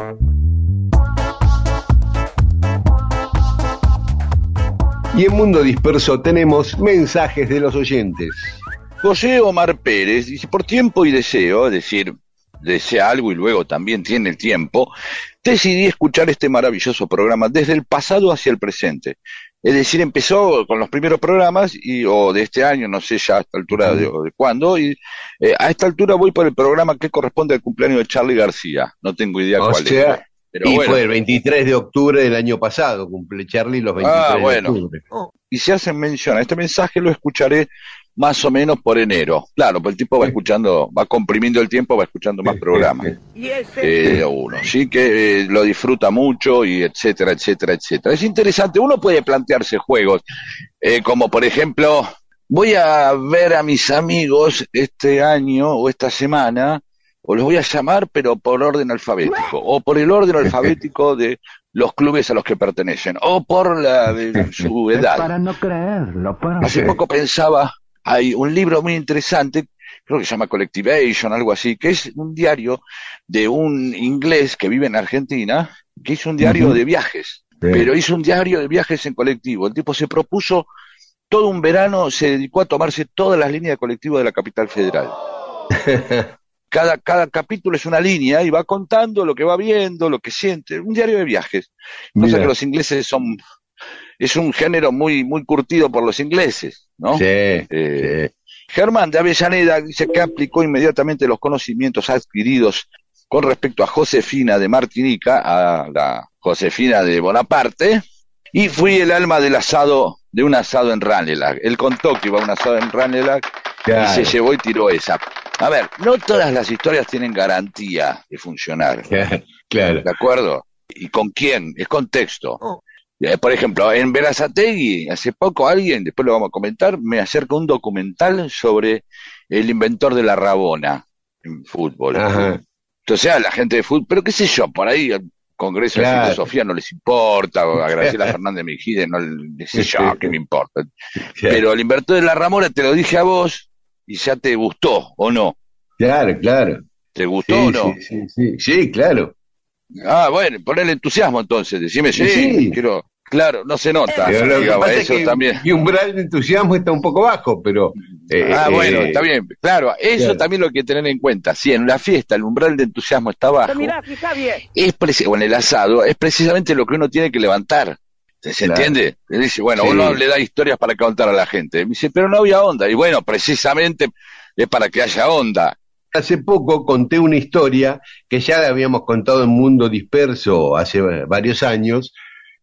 Y en Mundo Disperso tenemos mensajes de los oyentes. José Omar Pérez dice, por tiempo y deseo, es decir, desea algo y luego también tiene el tiempo, decidí escuchar este maravilloso programa desde el pasado hacia el presente. Es decir, empezó con los primeros programas y o de este año, no sé ya a esta altura de, de cuándo, y eh, a esta altura voy por el programa que corresponde al cumpleaños de Charlie García. No tengo idea O cuál sea, es. Pero y bueno. fue el 23 de octubre del año pasado, cumple Charlie los 23 Ah, bueno. de octubre. y se hacen mención a este mensaje, lo escucharé más o menos por enero. Claro, pues el tipo va escuchando, va comprimiendo el tiempo, va escuchando más programas. eh, uno, sí que eh, lo disfruta mucho y etcétera, etcétera, etcétera. Es interesante, uno puede plantearse juegos, eh, como por ejemplo, voy a ver a mis amigos este año o esta semana, o los voy a llamar, pero por orden alfabético, o por el orden alfabético de los clubes a los que pertenecen, o por la de su edad. Para no creerlo, para Hace poco pensaba, hay un libro muy interesante, creo que se llama Collectivation, algo así, que es un diario de un inglés que vive en Argentina, que hizo un diario de viajes, pero hizo un diario de viajes en colectivo. El tipo se propuso todo un verano, se dedicó a tomarse todas las líneas de colectivo de la capital federal. Cada, cada capítulo es una línea y va contando lo que va viendo, lo que siente, un diario de viajes. Cosa que los ingleses son, es un género muy, muy curtido por los ingleses, ¿no? Sí, Eh, Germán de Avellaneda dice que aplicó inmediatamente los conocimientos adquiridos con respecto a Josefina de Martinica, a la Josefina de Bonaparte, y fui el alma del asado, de un asado en Ranelagh. Él contó que iba a un asado en Ranelagh Claro. y se llevó y tiró esa. A ver, no todas las historias tienen garantía de funcionar. claro, claro. ¿De acuerdo? ¿Y con quién? Es contexto. Eh, Por ejemplo, en Verazategui, hace poco alguien, después lo vamos a comentar, me acerca un documental sobre el inventor de la rabona en fútbol. Ajá. Entonces, a la gente de fútbol, pero qué sé yo, por ahí al Congreso Claro. de Filosofía no les importa, o a Graciela Fernández Mejide no le sé yo, qué me importa. Pero el inventor de la rabona te lo dije a vos y ya te gustó, ¿o no? Claro, claro. ¿Te gustó Sí, o no? sí, sí, sí. Sí, claro. Ah, bueno, ponele entusiasmo entonces, decime, sí, Sí. quiero, claro, no se nota, Pero lo que digamos, pasa es eso que también. mi umbral de entusiasmo está un poco bajo, pero... eh, ah, eh, bueno, está bien, claro, eso claro. también lo hay que tener en cuenta. Si en la fiesta el umbral de entusiasmo está bajo, es preci- o en el asado, es precisamente lo que uno tiene que levantar. ¿Se se Claro. entiende? Él dice, bueno, Sí. uno le da historias para contar a la gente. Me dice, pero no había onda. Y bueno, precisamente es para que haya onda. Hace poco conté una historia que ya la habíamos contado en Mundo Disperso hace varios años,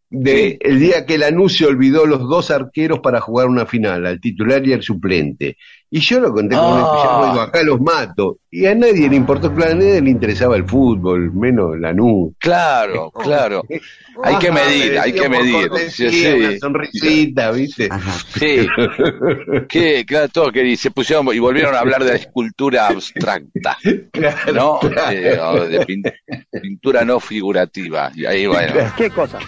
de el día que Lanús se olvidó los dos arqueros para jugar una final, al titular y al suplente. Y yo lo conté con un Ah. digo, acá los mato. Y a nadie le importó, claro, a nadie le interesaba el fútbol, menos Lanús. Claro, claro. Hay que medir, me hay que medir. Sí, sí. Una sonrisita, ¿viste? Sí, que, claro, todo que se pusieron y volvieron a hablar de la escultura abstracta, Claro, ¿no? claro. Eh, de pin- pintura no figurativa. Y ahí, bueno, ¿Qué cosa?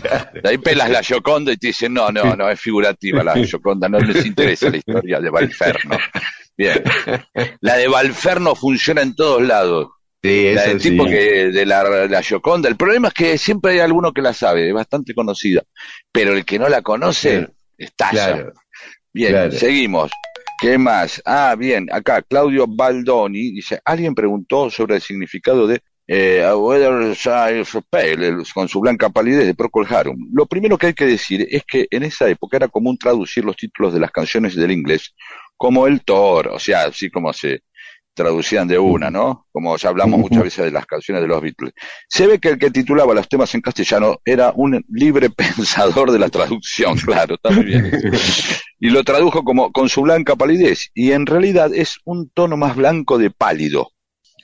de ahí pelas la Gioconda y te dicen, no, no, no, es figurativa la Gioconda, no les interesa la historia de Valferno. Bien. La de Valferno funciona en todos lados. Sí, La del sí. tipo que de la, la Gioconda. El problema es que siempre hay alguno que la sabe, es bastante conocida. Pero el que no la conoce, Claro. estalla. Claro. Bien, Claro. seguimos. ¿Qué más? Ah, bien, acá Claudio Baldoni dice, alguien preguntó sobre el significado de eh, con su blanca palidez de Procol Harum. Lo primero que hay que decir es que en esa época era común traducir los títulos de las canciones del inglés como el Thor, o sea, así como se traducían de una, ¿no? Como ya hablamos muchas veces de las canciones de los Beatles. Se ve que el que titulaba los temas en castellano era un libre pensador de la traducción, claro, está muy bien. Y lo tradujo como con su blanca palidez, y en realidad es un tono más blanco de pálido.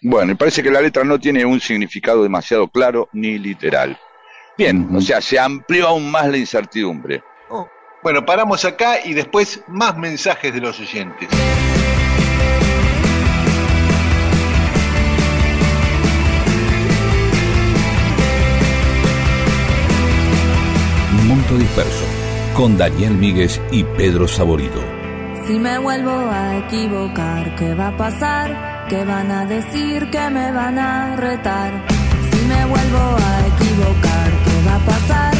Bueno, y parece que la letra no tiene un significado demasiado claro ni literal. Bien, o sea, se amplió aún más la incertidumbre. Bueno, paramos acá y después más mensajes de los oyentes. Mundo Disperso, con Daniel Míguez y Pedro Saborido. Si me vuelvo a equivocar, ¿qué va a pasar? ¿Qué van a decir? ¿Qué me van a retar? Si me vuelvo a equivocar, ¿qué va a pasar?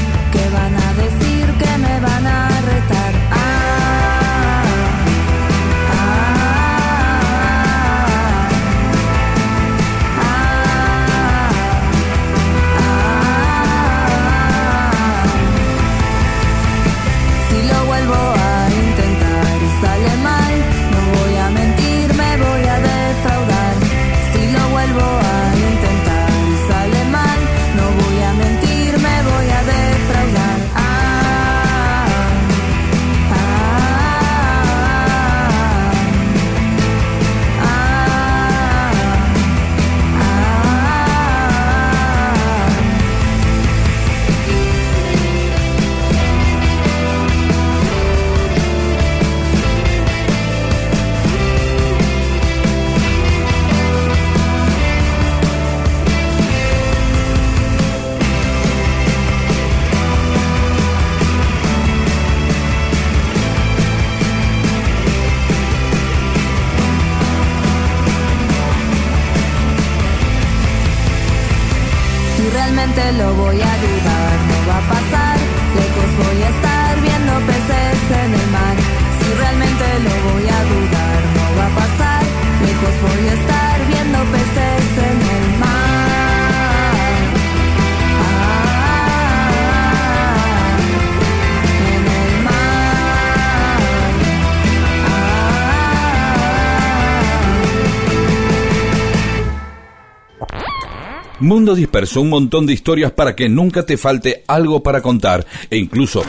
Mundo Disperso, un montón de historias para que nunca te falte algo para contar e incluso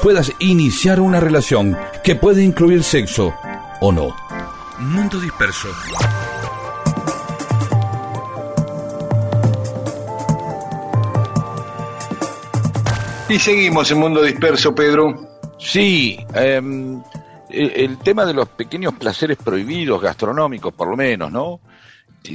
puedas iniciar una relación que puede incluir sexo o no. Mundo Disperso. Y seguimos en Mundo Disperso, Pedro. Sí, em, el, el tema de los pequeños placeres prohibidos, gastronómicos por lo menos, ¿no?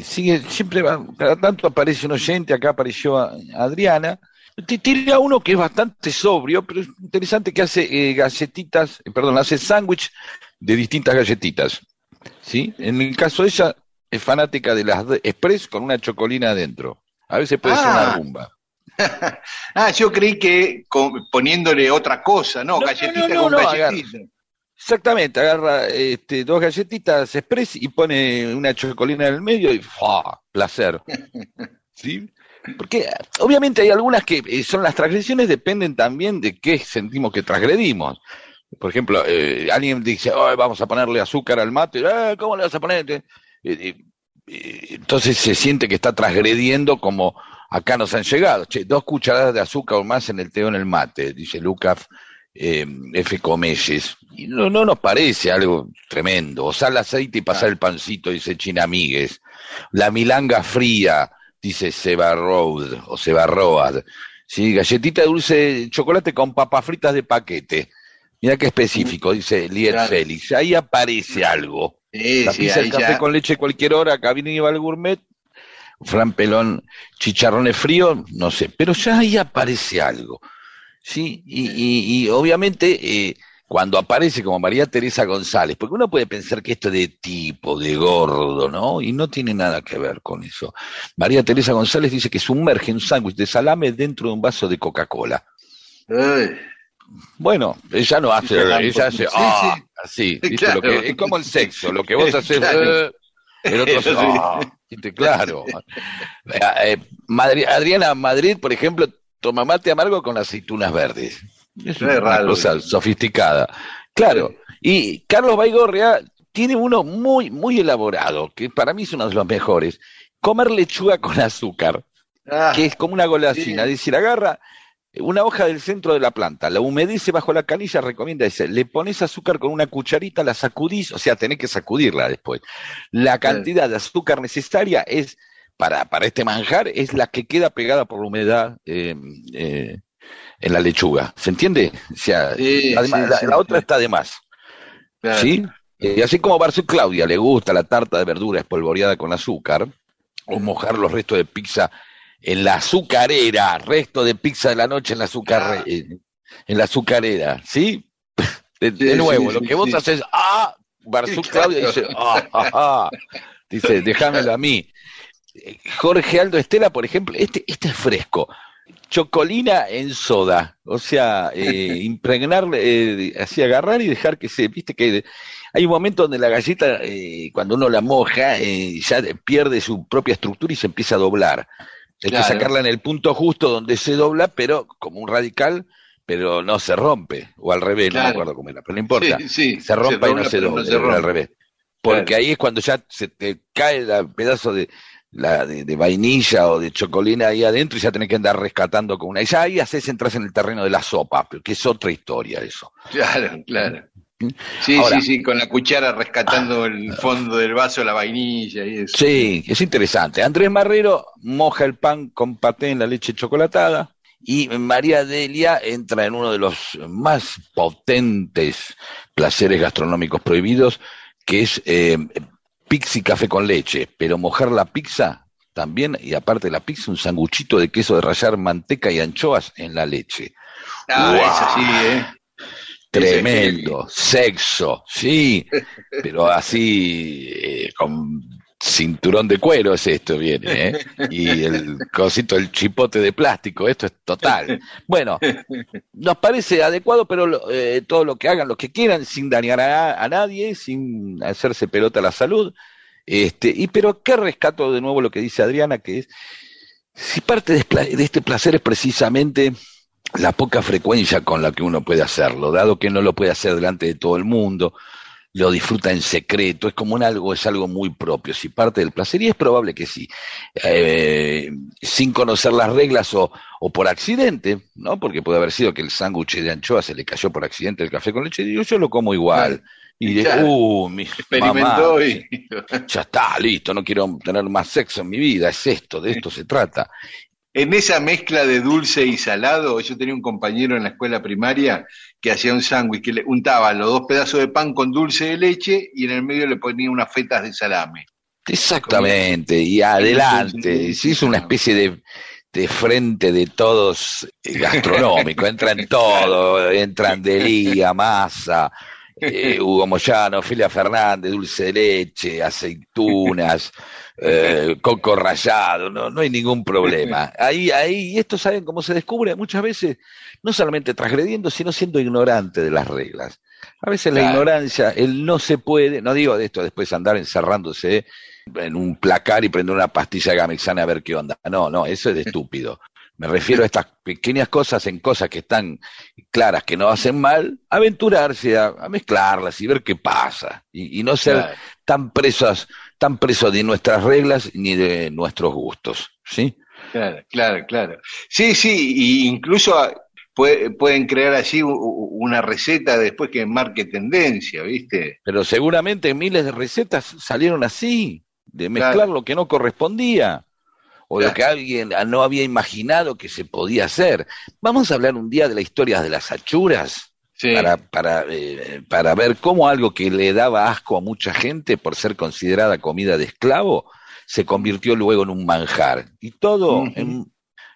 Sigue, siempre va, cada tanto aparece un oyente, acá apareció a- Adriana. Te tira uno que es bastante sobrio, pero es interesante que hace eh, galletitas, eh, perdón, hace sándwich de distintas galletitas. ¿Sí? En el caso de ella, es fanática de las express con una chocolina adentro. A veces puede ser Ah. una rumba. Ah, yo creí que con- poniéndole otra cosa, no, No, galletita no, no, con galletita. Exactamente, agarra este, dos galletitas express y pone una chocolina en el medio y ¡fua! placer. ¿Sí? Porque obviamente hay algunas que eh, son las transgresiones, dependen también de qué sentimos que transgredimos. Por ejemplo, eh, alguien dice, "Ay, vamos a ponerle azúcar al mate, "Eh, ¿cómo le vas a poner? Eh, entonces se siente que está transgrediendo como acá nos han llegado. Che, dos cucharadas de azúcar o más en el té o en el mate, dice Lucas eh, F. Comelles. Y no, no nos parece algo tremendo. O sal aceite y pasar el pancito, dice Chinamigues. La milanga fría, dice Seba Road o Seba Road. Sí, galletita de dulce chocolate con papas fritas de paquete. Mira qué específico, dice Liet Claro. Félix. Ahí aparece algo. Sí, La pizza, el café ya. con leche cualquier hora, cabina y el gourmet, Fran Pelón, chicharrones fríos, no sé, pero ya ahí aparece algo. Sí, y, y- y obviamente eh, cuando aparece como María Teresa González, porque uno puede pensar que esto es de tipo, de gordo, ¿no? Y no tiene nada que ver con eso. María Teresa González dice que sumerge un sándwich de salame dentro de un vaso de Coca-Cola. Bueno, ella no hace, ella hace, sí, ah, sí. así, claro. Lo que, es como el sexo, lo que vos haces, Claro. eh, el otro hace, ah, claro. Eh, Madri- Adriana Madrid, por ejemplo, toma mate amargo con aceitunas verdes. Es Es una raro. cosa sofisticada. Claro. Y Carlos Baigorria tiene uno muy, muy elaborado, que para mí es uno de los mejores. Comer lechuga con azúcar Ah, que es como una golosina. Sí. Es decir, agarra una hoja del centro de la planta, la humedece bajo la canilla, recomienda ese, le pones azúcar con una cucharita, la sacudís, o sea, tenés que sacudirla después. La cantidad de azúcar necesaria es, para, para este manjar, es la que queda pegada por la humedad eh, eh, en la lechuga. ¿Se entiende? O sea, Sí, además, sí, la, sí, la otra está de más. claro. ¿Sí? Y así como a Barcio Claudia le gusta la tarta de verdura espolvoreada con azúcar, o mojar los restos de pizza en la azucarera, resto de pizza de la noche en la azúcar. Ah. eh, en la azucarera, ¿sí? De, nuevo, lo que vos haces, ah, Claudio claro. dice, ah, ah, ah. dice, déjamelo a mí. Jorge Aldo Estela, por ejemplo, este, este es fresco. Chocolina en soda, o sea, eh, impregnar, eh, así agarrar y dejar que se, viste que hay un momento donde la galleta, eh, cuando uno la moja, eh, ya pierde su propia estructura y se empieza a doblar. Hay Claro. que sacarla en el punto justo donde se dobla, pero como un radical, pero no se rompe, o al revés, no me acuerdo cómo era, pero no importa. Sí, sí, se rompa se y no se no dobla, se rompe. al revés. Porque Claro. ahí es cuando ya se te cae el pedazo de, la, de, de vainilla o de chocolina ahí adentro y ya tenés que andar rescatando con una. Y ya ahí haces, entras en el terreno de la sopa, pero que es otra historia eso. Claro, claro. Sí, Ahora- sí, sí, con la cuchara rescatando el fondo del vaso, la vainilla y eso. Sí, es interesante. Andrés Marrero moja el pan con paté en la leche chocolatada y María Delia entra en uno de los más potentes placeres gastronómicos prohibidos, que es eh, pizza y café con leche, pero mojar la pizza también, y aparte de la pizza, un sanguchito de queso de rallar manteca y anchoas en la leche. Ah, Guau. eso sí, ¿eh? Tremendo, sexo, sí, pero así eh, con cinturón de cuero es esto viene, ¿eh? Y el cosito, el chipote de plástico, esto es total. Bueno, nos parece adecuado, pero eh, todo lo que hagan, lo que quieran, sin dañar a, nadie, sin hacerse pelota a la salud. Este, y pero qué rescato de nuevo lo que dice Adriana, que es si parte de este placer es precisamente la poca frecuencia con la que uno puede hacerlo, dado que no lo puede hacer delante de todo el mundo, lo disfruta en secreto, es como un algo, es algo muy propio, si parte del placer, y es probable que sí, eh, sin conocer las reglas o, o por accidente, ¿no? Porque puede haber sido que el sándwich de anchoa se le cayó por accidente el café con leche, y yo lo como igual. Y de, uh, mi Experimentó mamá, y. ya está, listo, no quiero tener más sexo en mi vida, es esto, de esto se trata. En esa mezcla de dulce y salado, yo tenía un compañero en la escuela primaria que hacía un sándwich que le untaba los dos pedazos de pan con dulce de leche y en el medio le ponía unas fetas de salame. Exactamente, y adelante. Se hizo una especie de, de frente de todos eh, gastronómico. Entra en todo, entran Delía, Masa, eh, Hugo Moyano, Filia Fernández, dulce de leche, aceitunas, eh, coco rallado, no, no hay ningún problema. Ahí, ahí, y esto saben cómo se descubre muchas veces, no solamente transgrediendo, sino siendo ignorante de las reglas. A veces la ignorancia, el no se puede, no digo de esto después andar encerrándose en un placar y prender una pastilla gamexana a ver qué onda. No, no, eso es de estúpido. Me refiero a estas pequeñas cosas en cosas que están claras, que no hacen mal, aventurarse a, a mezclarlas y ver qué pasa. Y, y no ser Claro. tan presos, tan presos de nuestras reglas ni de nuestros gustos. ¿Sí? Claro, claro, claro. Sí, sí, y incluso ah, puede- pueden crear así una receta después que marque tendencia, ¿viste? Pero seguramente miles de recetas salieron así, de mezclar Claro. lo que no correspondía, o lo Claro. que alguien no había imaginado que se podía hacer. Vamos a hablar un día de la historia de las achuras, Sí. para, para, eh, para ver cómo algo que le daba asco a mucha gente por ser considerada comida de esclavo, se convirtió luego en un manjar. Y todo en,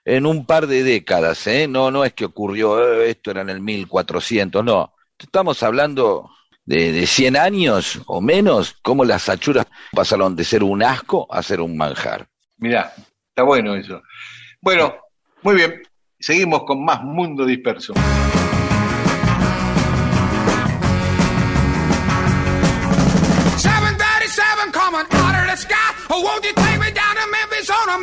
en un par de décadas, ¿eh? No, no es que ocurrió, eh, esto era en el 1400, no. Estamos hablando de, de 100 años o menos, cómo las achuras pasaron de ser un asco a ser un manjar. Mirá, está bueno eso. Bueno, muy bien. Seguimos con más Mundo Disperso. 737 coming out of the sky. Won't you take me down to Memphis on a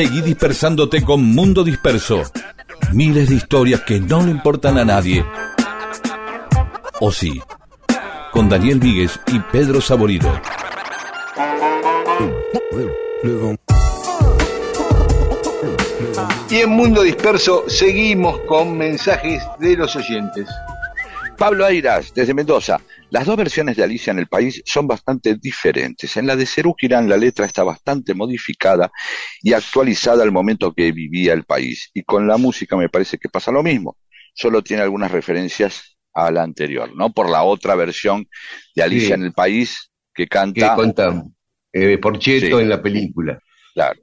Seguí dispersándote con Mundo Disperso. Miles de historias que no le importan a nadie. O sí, con Daniel Víguez y Pedro Saborido. Y en Mundo Disperso seguimos con mensajes de los oyentes. Pablo Airas, desde Mendoza. Las dos versiones de Alicia en el País son bastante diferentes. En la de Cerú Girán la letra está bastante modificada y actualizada al momento que vivía el país. Y con la música me parece que pasa lo mismo. Solo tiene algunas referencias a la anterior, ¿no? Por la otra versión de Alicia Sí. en el País que Que canta. cuenta eh, Porcheto Sí. en la película. Claro.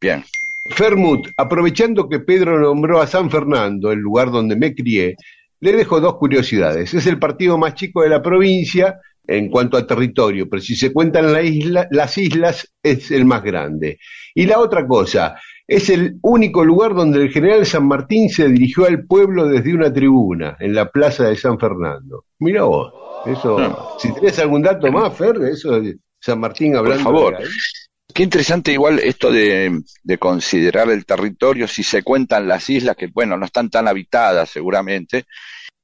Bien. Fermut, aprovechando que Pedro nombró a San Fernando, el lugar donde me crié, le dejo dos curiosidades. Es el partido más chico de la provincia en cuanto a territorio, pero si se cuentan la isla- las islas es el más grande. Y la otra cosa, es el único lugar donde el general San Martín se dirigió al pueblo desde una tribuna, en la plaza de San Fernando. Mira vos, eso, si tenés algún dato más, Fer, eso de San Martín Por hablando. favor. de. Qué interesante igual esto de, de considerar el territorio, si se cuentan las islas, que bueno, no están tan habitadas seguramente,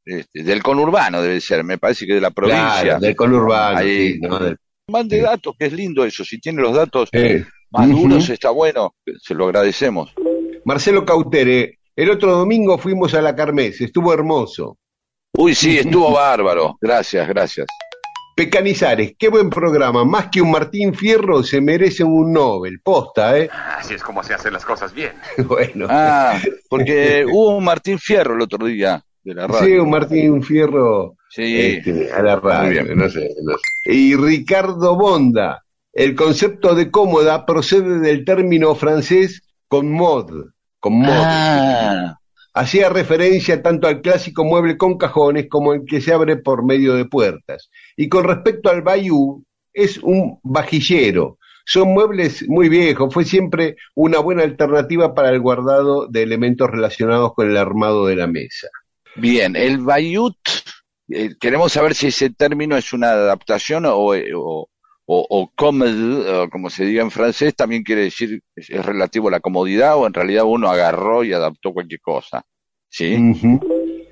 este, del conurbano debe ser, me parece que de la provincia. Claro, del conurbano, Ahí, sí, ¿no? Del- Mande datos, que es lindo eso, si tiene los datos Eh, más está bueno, se lo agradecemos. Marcelo Cautere, el otro domingo fuimos a la Carmes, estuvo hermoso. Uy, sí, estuvo bárbaro, gracias, gracias. Pecanizares, qué buen programa, más que un Martín Fierro se merece un Nobel, posta, ¿eh? Así es como se hacen las cosas bien. bueno. Ah, porque hubo un Martín Fierro el otro día de la radio. Sí, un Martín Fierro Sí. este, a la Muy radio, bien. no sé, no sé. Y Ricardo Bonda, el concepto de cómoda procede del término francés con mod, con mod. Ah, Hacía referencia tanto al clásico mueble con cajones como el que se abre por medio de puertas. Y con respecto al bayou, es un vajillero. Son muebles muy viejos, fue siempre una buena alternativa para el guardado de elementos relacionados con el armado de la mesa. bien, el bayut, eh, queremos saber si ese término es una adaptación o, eh, o, o, o como se diga en francés, también quiere decir, es, es relativo a la comodidad o en realidad uno agarró y adaptó cualquier cosa. ¿Sí?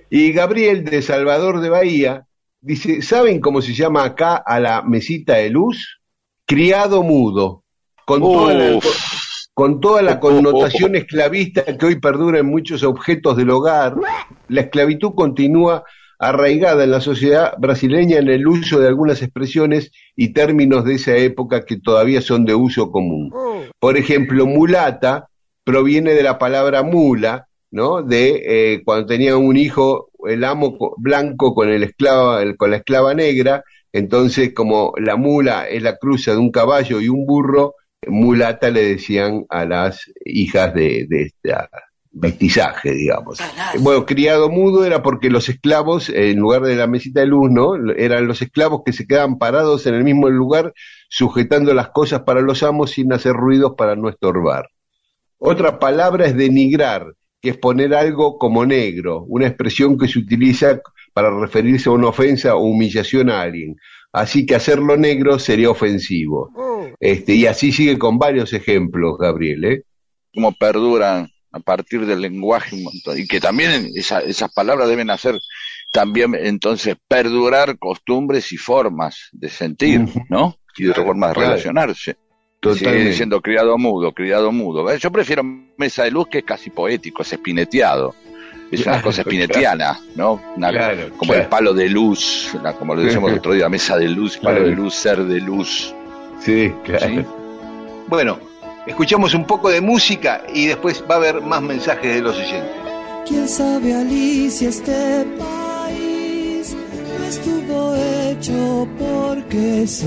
Y Gabriel de Salvador de Bahía dice, ¿saben cómo se llama acá a la mesita de luz? Criado mudo. Con toda la, con toda la connotación esclavista que hoy perdura en muchos objetos del hogar, la esclavitud continúa arraigada en la sociedad brasileña en el uso de algunas expresiones y términos de esa época que todavía son de uso común. Por ejemplo, mulata proviene de la palabra mula, ¿no? De eh, cuando tenía un hijo, el amo co- blanco con el esclava, el- con la esclava negra, entonces como la mula es la cruza de un caballo y un burro, mulata le decían a las hijas de, de esta mestizaje, digamos. Bueno, criado mudo era porque los esclavos, en lugar de la mesita de luz, ¿no? Eran los esclavos que se quedaban parados en el mismo lugar, sujetando las cosas para los amos sin hacer ruidos para no estorbar. Otra palabra es denigrar, que es poner algo como negro, una expresión que se utiliza para referirse a una ofensa o humillación a alguien. Así que hacerlo negro sería ofensivo. Este, y así sigue con varios ejemplos, Gabriel, ¿eh? Cómo perduran a partir del lenguaje un montón. Y que también esa- esas palabras deben hacer también entonces perdurar costumbres y formas de sentir. ¿no? Y de formas de claro. Relacionarse. Sigue Totalmente. diciendo criado mudo, criado mudo. Yo prefiero mesa de luz que es casi poético, es espineteado. Es una cosa espinetiana, ¿no? Una- Claro, como claro. el palo de luz, como lo decíamos el otro día, mesa de luz, palo Claro. de luz, ser de luz. Sí, claro. ¿sí? Bueno, escuchamos un poco de música y después va a haber más mensajes de los oyentes. ¿Quién sabe, Alicia, este país no estuvo hecho porque sí?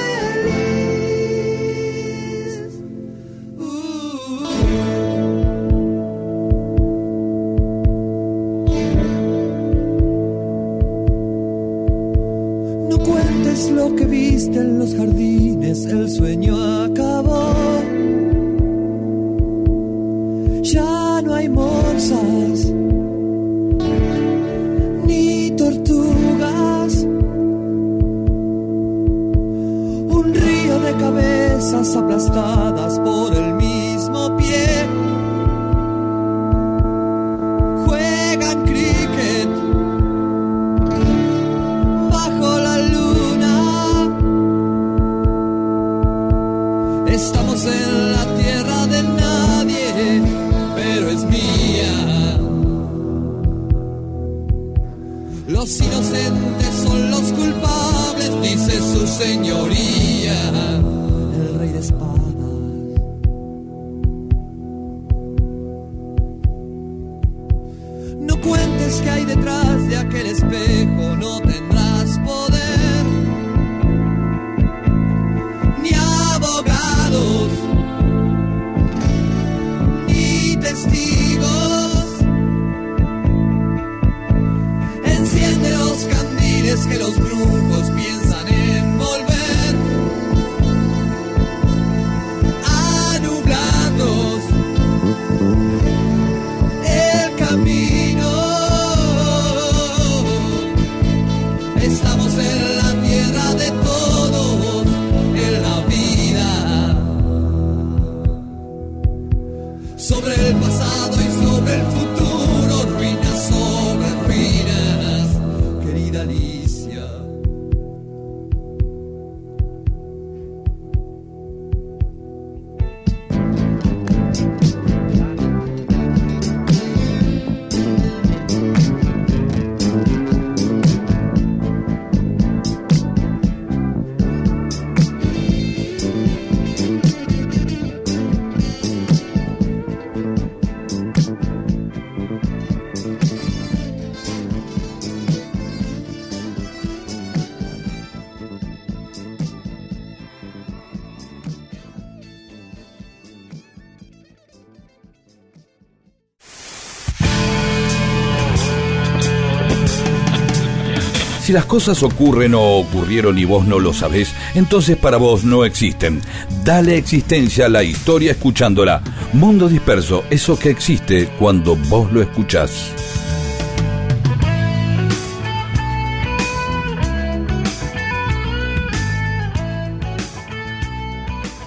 Si las cosas ocurren o ocurrieron y vos no lo sabés, entonces para vos no existen. Dale existencia a la historia escuchándola. Mundo disperso, eso que existe cuando vos lo escuchás.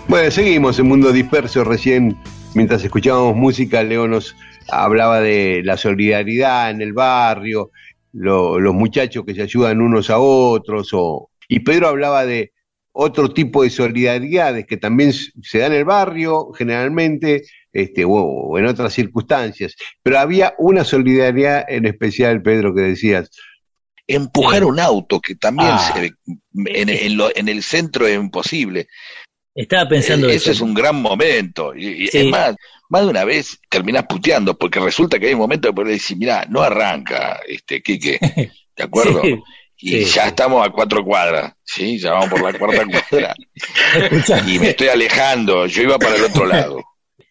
Bueno, seguimos en Mundo Disperso. Recién, mientras escuchábamos música, Leo nos hablaba de la solidaridad en el barrio, lo- los muchachos que se ayudan unos a otros, o, y Pedro hablaba de otro tipo de solidaridades que también se da en el barrio, generalmente, este, o, o en otras circunstancias. Pero había una solidaridad en especial, Pedro, que decías. Empujar un auto, que también Ah. se en, en lo- en el centro es imposible. Estaba pensando Eh, eso. Ese es un gran momento. Y, Sí. es más, más de una vez terminás puteando, porque resulta que hay un momento que podés decir, mirá, no arranca, este, Quique, ¿de acuerdo? Sí, Y sí. ya estamos a cuatro cuadras, ¿sí? Ya vamos por la cuarta cuadra. y me estoy alejando, yo iba para el otro lado.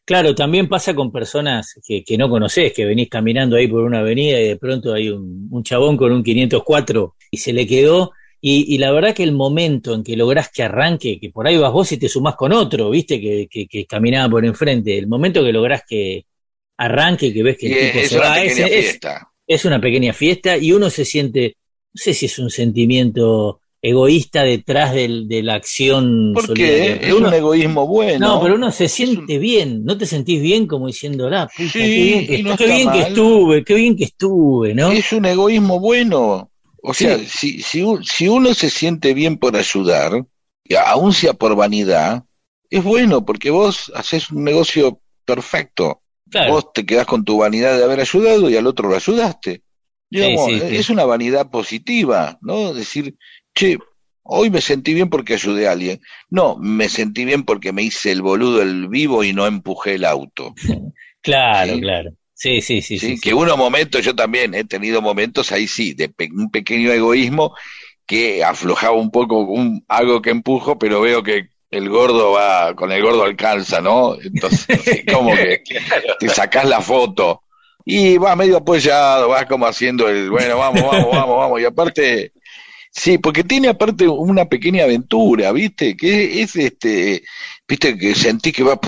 Claro, también pasa con personas que, que no conocés, que venís caminando ahí por una avenida y de pronto hay un, un chabón con un 504 y se le quedó. Y, y la verdad que el momento en que lográs que arranque, que por ahí vas vos y te sumás con otro, viste, que, que, que caminaba por enfrente, el momento que lográs que arranque, que ves que el tipo es se una va, pequeña es- es- fiesta. es una pequeña fiesta y uno se siente, no sé si es un sentimiento egoísta detrás del- de la acción Porque es uno- un egoísmo bueno. no, pero uno se siente bien, ¿no te sentís bien como diciendo, la puta, Sí, qué bien, que, no qué bien que estuve, qué bien que estuve, ¿no? Es un egoísmo bueno. O sea, Sí. si, si, si uno se siente bien por ayudar, y aun sea por vanidad, es bueno porque vos haces un negocio perfecto. Claro. Vos te quedás con tu vanidad de haber ayudado y al otro lo ayudaste. Digamos, sí, sí. es una vanidad positiva, ¿no? Decir, che, hoy me sentí bien porque ayudé a alguien. No, me sentí bien porque me hice el boludo, el vivo y no empujé el auto. Claro, claro. Sí, sí, sí, Sí, sí. sí. que unos momentos, yo también he tenido momentos ahí sí, de pe- un pequeño egoísmo que aflojaba un poco un, algo que empujo, pero veo que el gordo va, con el gordo alcanza, ¿no? Entonces, como que te sacás la foto y vas medio apoyado, vas como haciendo el, bueno, vamos, vamos, vamos, vamos, y aparte Sí, porque tiene aparte una pequeña aventura, ¿viste? Que es este, ¿viste? Que sentí que va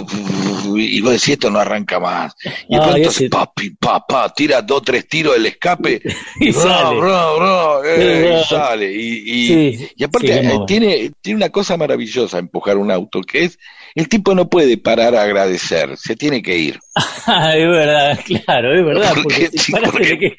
y vos decís esto no arranca más. Y Ah, pronto papi, papá, tira dos, tres tiros del escape Y bro, sale. bro, bro, eh, y sale. Y, y, Sí, y aparte sí, eh, no. tiene, tiene una cosa maravillosa empujar un auto, que es el tipo no puede parar a agradecer, se tiene que ir. Ah, es verdad, claro, es verdad. Porque, Porque- si parás, porque- que-.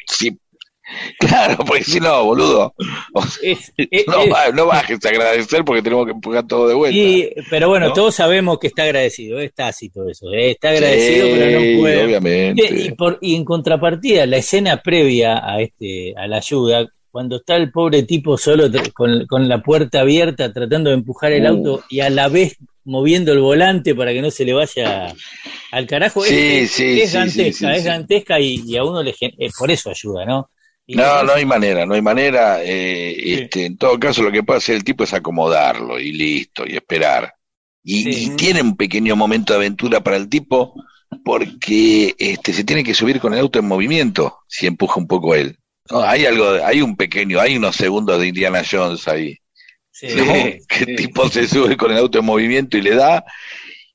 Claro, porque si no, boludo, o sea, es- es- no, es- no bajes a agradecer porque tenemos que empujar todo de vuelta. y- pero bueno, ¿no? todos sabemos que está agradecido, es tácito eso, eh, está agradecido, Sí, pero no puede. obviamente. Y, por- y en contrapartida, la escena previa a este, a la ayuda, cuando está el pobre tipo solo con, con la puerta abierta tratando de empujar el Uh. auto y a la vez moviendo el volante para que no se le vaya al carajo, es- Sí, es, sí, es sí, gantesca, sí, sí, es sí. gantesca y, y a uno le eh, por eso ayuda, ¿no? Y No, no hay manera, no hay manera. eh, este, en todo caso, lo que puede hacer el tipo es acomodarlo y listo, y esperar. Y, Sí. y tiene un pequeño momento de aventura para el tipo porque este, se tiene que subir con el auto en movimiento si empuja un poco él. No, hay algo, hay un pequeño, hay unos segundos de Indiana Jones ahí. Sí, ¿no? que el tipo se sube con el auto en movimiento y le da.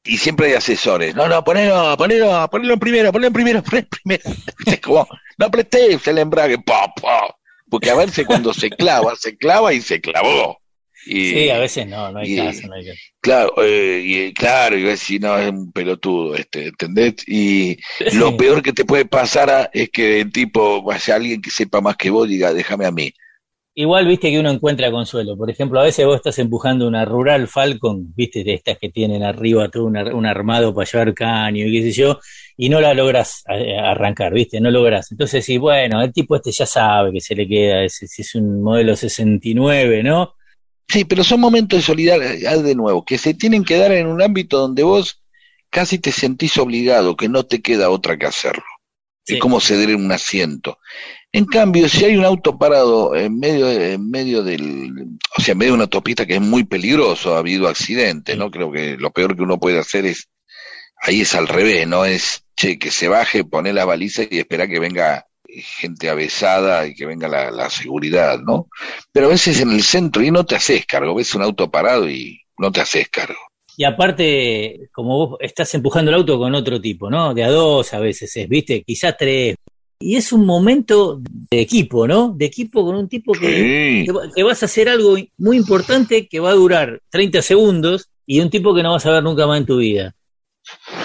Y siempre hay asesores. No, no, ponelo, ponelo, ponelo en primero, ponelo en primero, ponelo en primero. Es como, no apretés el embrague, pa, pa. Porque a verse cuando se clava, se clava y se clavó. Y, Sí, a veces no, no hay y- caso, no hay caso. Claro, eh, y, claro, y ves si no es un pelotudo, este, ¿entendés? Y lo peor que te puede pasar a- es que el tipo vaya alguien que sepa más que vos diga, déjame a mí. Igual viste que uno encuentra consuelo. Por ejemplo, a veces vos estás empujando una rural Falcon, viste, de estas que tienen arriba todo un, ar- un armado para llevar caño y qué sé yo, y no la logras eh, arrancar, viste, no logras. Entonces, sí, bueno, el tipo este ya sabe que se le queda, si es un modelo 69, ¿no? Sí, pero son momentos de solidaridad de nuevo, que se tienen que dar en un ámbito donde vos casi te sentís obligado, que no te queda otra que hacerlo. Sí. Es como ceder un asiento. En cambio, si hay un auto parado en medio, en medio del, o sea, en medio de una autopista que es muy peligroso, ha habido accidentes, ¿no? Creo que lo peor que uno puede hacer es, ahí es al revés, ¿no? Es, che, que se baje, poner la baliza y esperar que venga gente avesada y que venga la, la seguridad, ¿no? Pero a veces en el centro y no te haces cargo, ves un auto parado y no te haces cargo. Y aparte, como vos estás empujando el auto con otro tipo, ¿no? De a dos a veces es, viste, quizás tres. Y es un momento de equipo, ¿no? De equipo con un tipo que, Sí. que, va- que vas a hacer algo muy importante que va a durar 30 segundos y un tipo que no vas a ver nunca más en tu vida.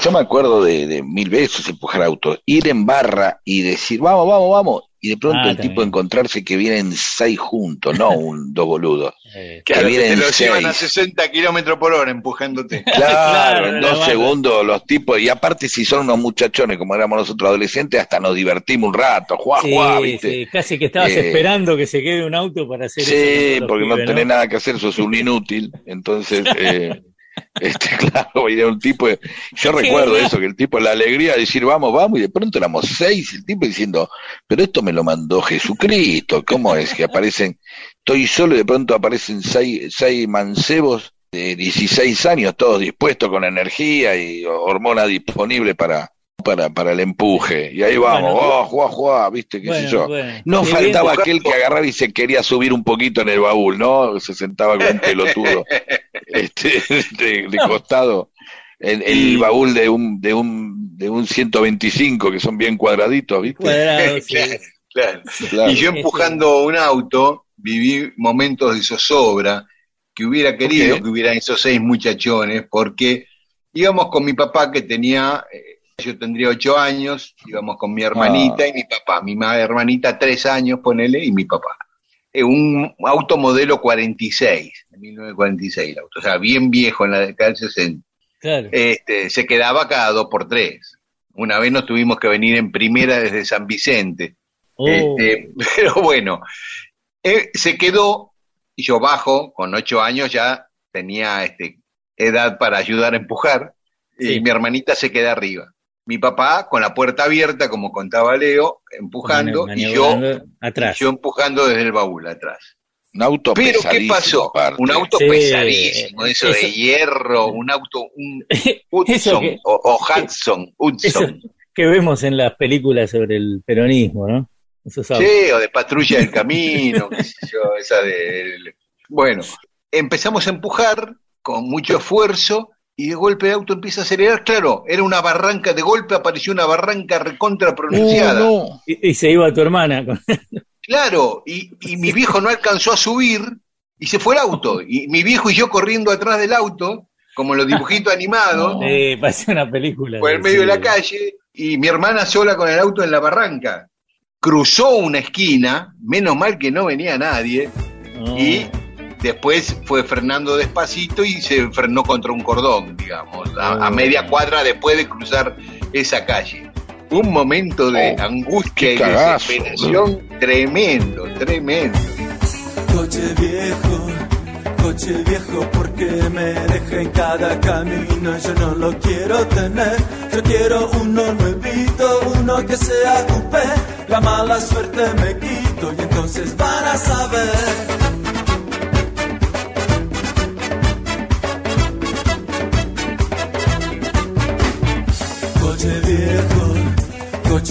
Yo me acuerdo de, de mil veces empujar autos, ir en barra y decir, vamos, vamos, vamos, y de pronto Ah, el tipo encontrarse que vienen seis juntos, no un dos boludos. Eh, Que Claro, te lo llevan a seis. 60 kilómetros por hora empujándote. Claro, Claro, en dos segundos los tipos, y aparte si son unos muchachones como éramos nosotros adolescentes, hasta nos divertimos un rato, juá, sí, juá, ¿viste? sí, casi que estabas Eh, esperando que se quede un auto para hacer Sí, porque no tenés nada que hacer, sos un inútil. Entonces, eh, este, claro, y era un tipo. Yo recuerdo eso, que el tipo, la alegría de decir vamos, vamos, y de pronto éramos seis, el tipo diciendo, pero esto me lo mandó Jesucristo, ¿cómo es que aparecen? Estoy solo y de pronto aparecen seis, seis mancebos de 16 años, todos dispuestos con energía y hormona disponible para. Para, para el empuje, y ahí vamos, Bueno. oh, juá, juá, viste, qué sé yo. bueno. No Qué faltaba bien. aquel que agarraba y se quería subir un poquito en el baúl, ¿no? Se sentaba con un pelotudo este, de, de costado en, en el baúl de un, de un de un 125 que son bien cuadraditos, ¿viste? Sí. Claro, claro. Claro. Y yo empujando un auto, viví momentos de zozobra que hubiera querido que hubieran esos seis muchachones, porque íbamos con mi papá que tenía, eh, yo tendría ocho años, íbamos con mi hermanita Ah. y mi papá, mi ma- hermanita tres años, ponele, y mi papá. Eh, un auto modelo 46, de 1946 el auto, o sea, bien viejo en la década del 60. Claro. Este, se quedaba cada dos por tres. Una vez nos tuvimos que venir en primera desde San Vicente. Oh, Este, pero bueno, eh, se quedó, y yo bajo, con ocho años ya tenía este, edad para ayudar a empujar, Sí. y mi hermanita se queda arriba. Mi papá con la puerta abierta, como contaba Leo, empujando, y yo, atrás. y yo empujando desde el baúl atrás. Un auto Pero ¿qué pesadísimo, pasó? Un auto Sí, pesadísimo, eso, de hierro, un auto, un Eso Hudson, que- o, o Hudson, Hudson. Eso que vemos en las películas sobre el peronismo, ¿no? Esos autos. Sí, o de patrulla del camino, qué sé yo, esa de... Bueno, empezamos a empujar con mucho esfuerzo y de golpe el auto empieza a acelerar. Claro, era una barranca, de golpe apareció una barranca recontra pronunciada. Y, y se iba tu hermana. con- Claro, y, y mi viejo no alcanzó a subir y se fue el auto. Y mi viejo y yo corriendo atrás del auto, como los dibujitos animados, Eh, parecía una película. por el medio de la calle, y mi hermana sola con el auto en la barranca. Cruzó una esquina, menos mal que no venía nadie, y después fue frenando despacito y se frenó contra un cordón, digamos, a, a media cuadra después de cruzar esa calle. Un momento de angustia y cagazo, desesperación tremendo, tremendo. Coche viejo, coche viejo, porque me deja en cada camino. Yo no lo quiero tener. Yo quiero uno nuevito, uno que sea coupé. La mala suerte me quito y entonces van a saber.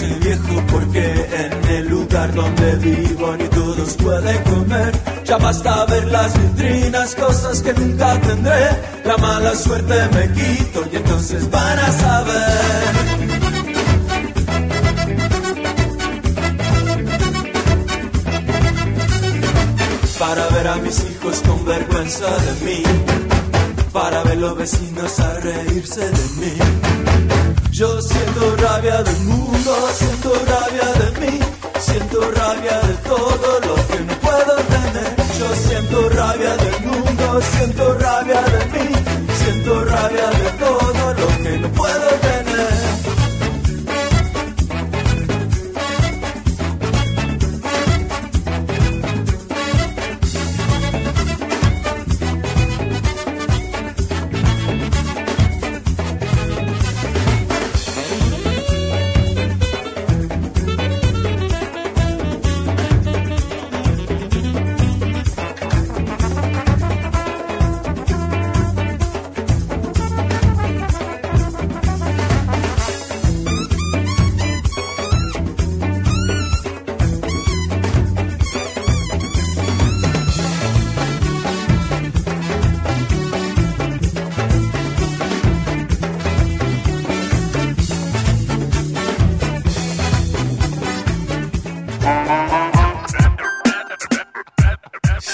Viejo, porque en el lugar donde vivo ni todos pueden comer. Ya basta ver las vitrinas, cosas que nunca tendré. La mala suerte me quito y entonces van a saber. Para ver a mis hijos con vergüenza de mí. Para ver los vecinos a reírse de mí. Yo siento rabia del mundo, siento rabia de mí, siento rabia de todo lo que no puedo tener. Yo siento rabia del mundo, siento rabia de mí, siento rabia de todo lo que no puedo tener.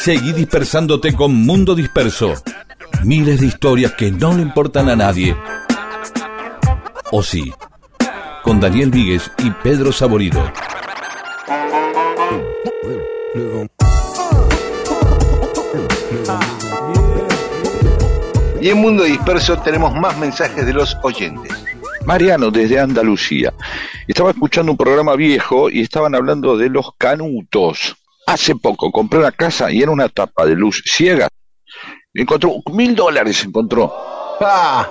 Seguí dispersándote con Mundo Disperso. Miles de historias que no le importan a nadie. O sí. Con Daniel Víguez y Pedro Saborido. Y en Mundo Disperso tenemos más mensajes de los oyentes. Mariano, desde Andalucía. Estaba escuchando un programa viejo y estaban hablando de los canutos. Hace poco compré una casa y era una tapa de luz ciega. Encontró mil dólares, encontró. Ah,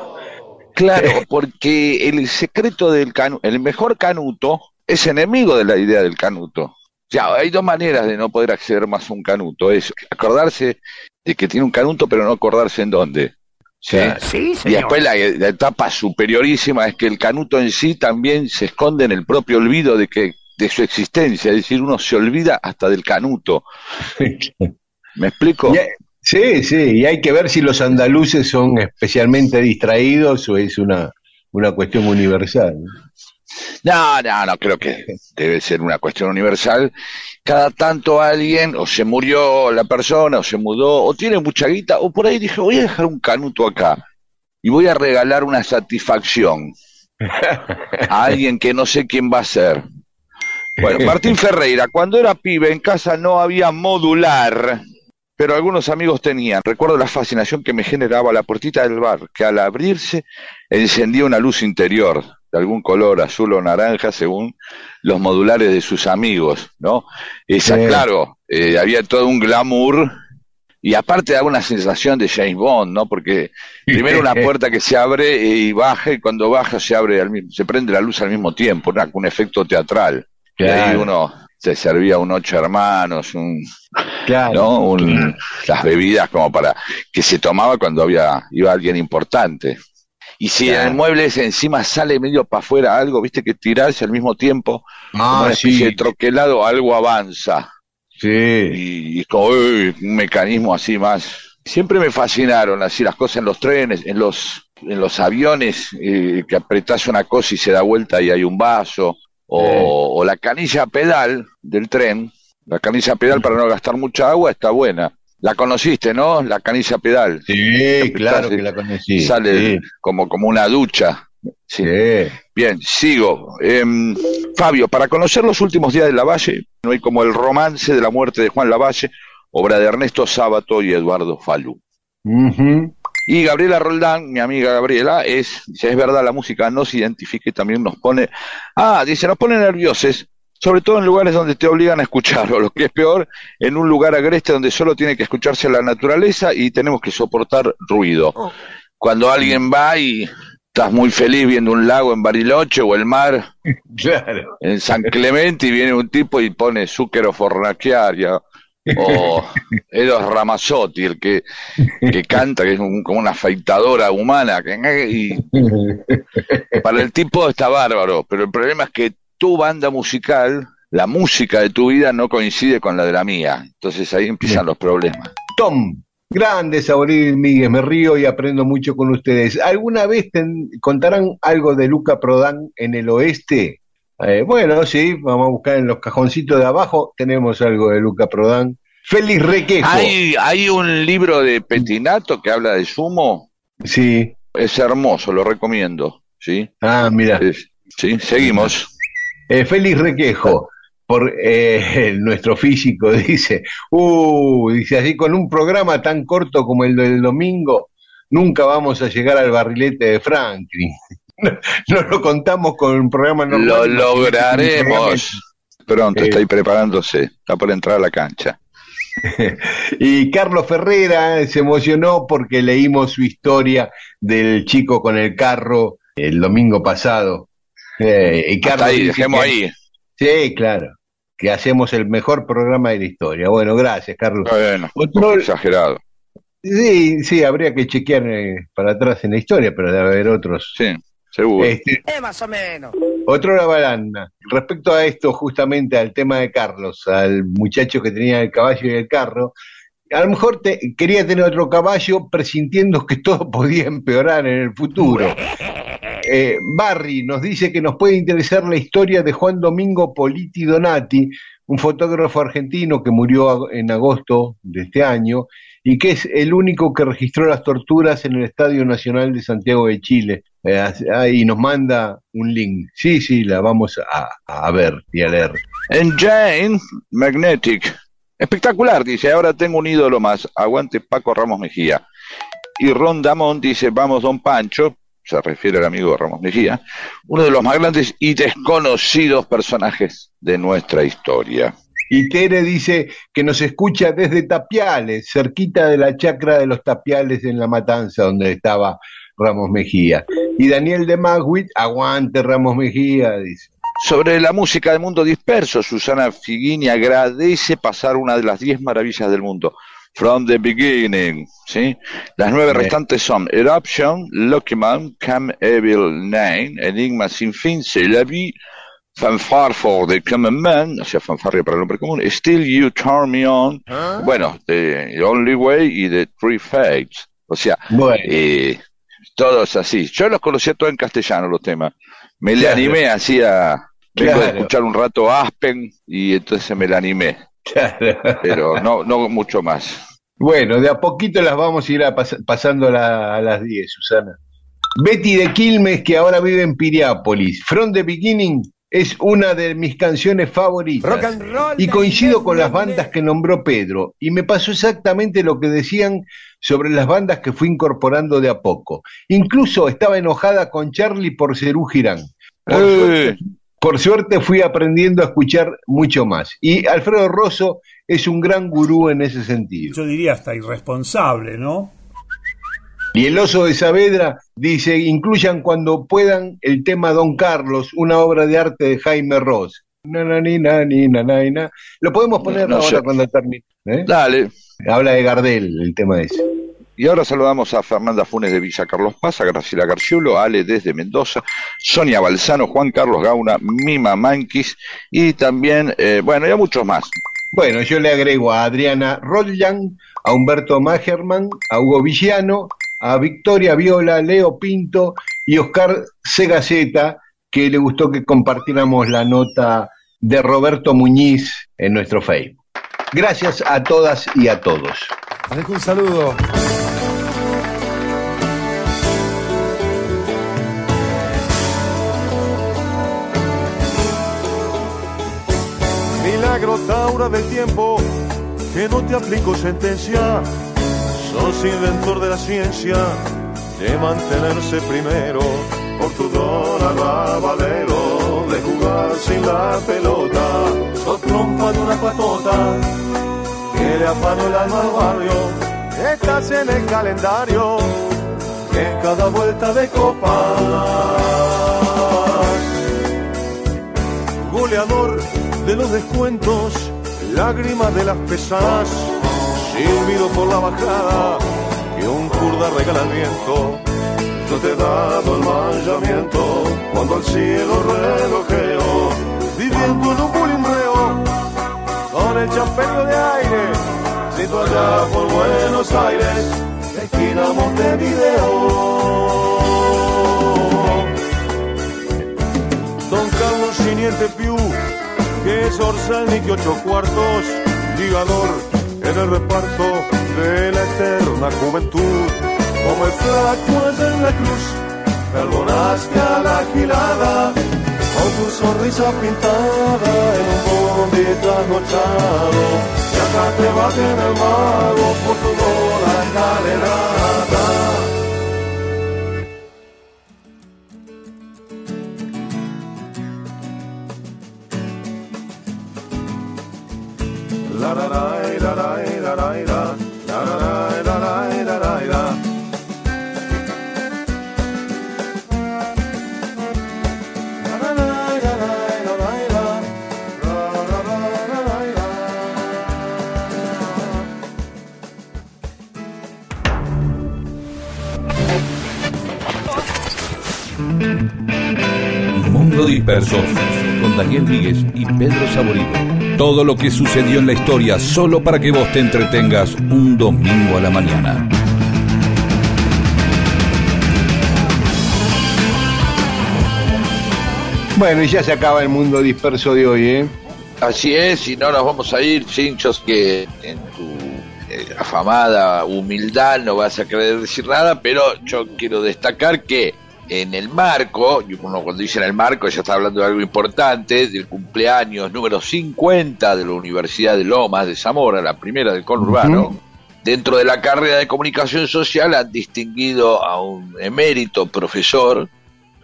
Claro, porque el secreto del canuto, el mejor canuto es enemigo de la idea del canuto. Ya, hay dos maneras de no poder acceder más a un canuto. Es acordarse de que tiene un canuto, pero no acordarse en dónde. ¿Sí? Sí, Y después la, la etapa superiorísima es que el canuto en sí también se esconde en el propio olvido de que de su existencia, es decir, uno se olvida hasta del canuto. ¿Me explico? Sí, sí, y hay que ver si los andaluces son especialmente distraídos o es una, una cuestión universal. No, no, no, creo que debe ser una cuestión universal. Cada tanto alguien, o se murió la persona, o se mudó, o tiene mucha guita, o por ahí dije, voy a dejar un canuto acá y voy a regalar una satisfacción a alguien que no sé quién va a ser. Bueno, Martín Ferreira, cuando era pibe en casa no había modular, pero algunos amigos tenían. Recuerdo la fascinación que me generaba la puertita del bar, que al abrirse encendía una luz interior de algún color, azul o naranja, según los modulares de sus amigos, ¿no? Esa, Sí. claro, eh, había todo un glamour y aparte daba una sensación de James Bond, ¿no? Porque primero una puerta que se abre y baja y cuando baja se abre al mismo, se prende la luz al mismo tiempo, ¿no? un efecto teatral. Y ahí Claro. uno se servía un ocho hermanos, un, Claro. ¿no? Un- las bebidas como para que se tomaba cuando había iba alguien importante. Y si Claro. el mueble ese encima sale medio para afuera algo, viste que tirarse al mismo tiempo, como Ah, una especie sí. de troquelado, algo avanza. Sí. Y, y es como uy, un mecanismo así más. Siempre me fascinaron así las cosas en los trenes, en los, en los aviones, eh, que apretás una cosa y se da vuelta y hay un vaso. O, o la canilla pedal del tren. La canilla pedal para no gastar mucha agua está buena. La conociste, ¿no? La canilla pedal. Sí, claro que la conocí. Sale sí. como, como una ducha. Sí. Sí. Bien, sigo. Em, Fabio, para conocer los últimos días de Lavalle, no hay como el romance de la muerte de Juan Lavalle, obra de Ernesto Sábato y Eduardo Falú. Y Gabriela Roldán, mi amiga Gabriela, es, dice, es verdad, la música nos identifica y también nos pone, ah, dice, nos pone nerviosos, sobre todo en lugares donde te obligan a escuchar, o lo que es peor, en un lugar agreste donde solo tiene que escucharse la naturaleza y tenemos que soportar ruido. Cuando alguien va y estás muy feliz viendo un lago en Bariloche o el mar Claro. en San Clemente y viene un tipo y pone Zúquero Fornaciaria o Eros Ramazzotti, el que, que canta, que es un- como una afeitadora humana, y para el tipo está bárbaro, pero el problema es que tu banda musical, la música de tu vida no coincide con la de la mía, entonces ahí empiezan los problemas. Tom, grande Saborín Miguel, me río y aprendo mucho con ustedes. ¿Alguna vez ten- contarán algo de Luca Prodan en el oeste? Eh, bueno, sí, vamos a buscar en los cajoncitos de abajo, tenemos algo de Luca Prodan. Félix Requejo. Hay, hay un libro de Petinato que habla de sumo, Sí. es hermoso, lo recomiendo, ¿sí? Ah, mira. Sí, seguimos. Eh, Félix Requejo, por eh, nuestro físico, dice, uh, dice así, con un programa tan corto como el del domingo, nunca vamos a llegar al barrilete de Franklin. No lo contamos con un programa normal. Lo lograremos. Pronto, Eh. está ahí preparándose, está por entrar a la cancha. Y Carlos Ferrera se emocionó porque leímos su historia del chico con el carro el domingo pasado. Eh, y Hasta Carlos ahí, dejemos que- ahí. Sí, claro. Que hacemos el mejor programa de la historia. Bueno, gracias, Carlos. Bueno, Otro- exagerado. Sí, sí, habría que chequear eh, para atrás en la historia, pero debe haber otros. Sí, seguro. Este, Es más o menos. otro la balanda. Respecto a esto, justamente al tema de Carlos, al muchacho que tenía el caballo y el carro, a lo mejor te- quería tener otro caballo presintiendo que todo podía empeorar en el futuro. Eh, Barry nos dice que nos puede interesar la historia de Juan Domingo Politi Donati, un fotógrafo argentino que murió en agosto de este año y que es el único que registró las torturas en el Estadio Nacional de Santiago de Chile. Eh, ah, y nos manda un link. Sí, sí, la vamos a, a ver y a leer. En Jane, Magnetic. Espectacular, dice, ahora tengo un ídolo más. Aguante Paco Ramos Mejía. Y Ron Damón dice, vamos Don Pancho, se refiere al amigo Ramos Mejía, uno de los más grandes y desconocidos personajes de nuestra historia. Y Tere dice que nos escucha desde Tapiales, cerquita de la chacra de los Tapiales en La Matanza, donde estaba Ramos Mejía. Y Daniel de Magwit, aguante Ramos Mejía, dice. Sobre la música del mundo disperso, Susana Figuini agradece pasar una de las diez maravillas del mundo. From the beginning, ¿sí? Las nueve Bien. restantes son Eruption, Lucky Man, Cam Evil Nine, Enigma sin fin, C'est la vie, Fanfare for the Common Man, o sea, fanfarria para el hombre común, Still You Turn Me On, bueno, The Only Way y The Three Fates. O sea, Bueno. eh, todos así. Yo los conocía todos en castellano los temas. Me le Claro. animé así a Claro. escuchar un rato Aspen y entonces me la animé, pero no, no mucho más. Bueno, de a poquito las vamos a ir a pas- pasando a, la- a las 10, Susana. Betty de Quilmes, que ahora vive en Piriápolis. From the Beginning es una de mis canciones favoritas. Rock and roll, y coincido con las bandas que nombró Pedro. Y me pasó exactamente lo que decían sobre las bandas que fui incorporando de a poco. Incluso estaba enojada con Charlie por Cerú Girán. Por, Eh. suerte, por suerte fui aprendiendo a escuchar mucho más. Y Alfredo Rosso es un gran gurú en ese sentido. Yo diría hasta irresponsable, ¿no? Y el oso de Saavedra dice, incluyan cuando puedan el tema Don Carlos, una obra de arte de Jaime Ross. Na, na, ni, na, ni. Lo podemos poner No ahora sé. cuando termine. ¿eh? Dale. Habla de Gardel el tema ese. Y ahora saludamos a Fernanda Funes de Villa Carlos Paz, a Graciela Garciulo, a Ale desde Mendoza, Sonia Balsano, Juan Carlos Gauna, Mima Manquis y también, eh, bueno, y a muchos más. Bueno, yo le agrego a Adriana Rodjan, a Humberto Magerman, a Hugo Villano, a Victoria Viola, Leo Pinto y Oscar Segaceta, que le gustó que compartiéramos la nota de Roberto Muñiz en nuestro Facebook. Gracias a todas y a todos. Les dejo un saludo. Milagro Taura del tiempo, que no te aplico sentencia. Sos inventor de la ciencia, de mantenerse primero. Por tu don arrabalero, de jugar sin la pelota. Sos trompa de una patota, que le afanó el alma al barrio. Estás en el calendario, en cada vuelta de copa. Goleador de los descuentos, lágrimas de las pesadas, silbido por la bajada, que un kurda regala el viento. Yo te he dado el manchamiento cuando al cielo relojeo, viviendo en un bulimbreo, con el champeño de aire, siento allá por Buenos Aires, esquina Montevideo. Don Carlos Siniente Piu, que es Orsal ni que ocho cuartos, ligador en el reparto de la eterna juventud. Como el flaco en la cruz, perdonaste a la gilada, con tu sonrisa pintada en un bondi trasnochado. Y acá te baten el mago por tu bola Mundo Disperso, con Daniel Víguez y Pedro Saborido. Todo lo que sucedió en la historia solo para que vos te entretengas un domingo a la mañana. Bueno, y ya se acaba el mundo disperso de hoy, ¿eh? Así es, y no nos vamos a ir, Chinchos, que en tu eh, afamada humildad no vas a querer decir nada, pero yo quiero destacar que en el marco, y uno cuando dice en el marco ya está hablando de algo importante, del cumpleaños número 50 de la Universidad de Lomas de Zamora, la primera del conurbano, dentro de la carrera de comunicación social han distinguido a un emérito profesor,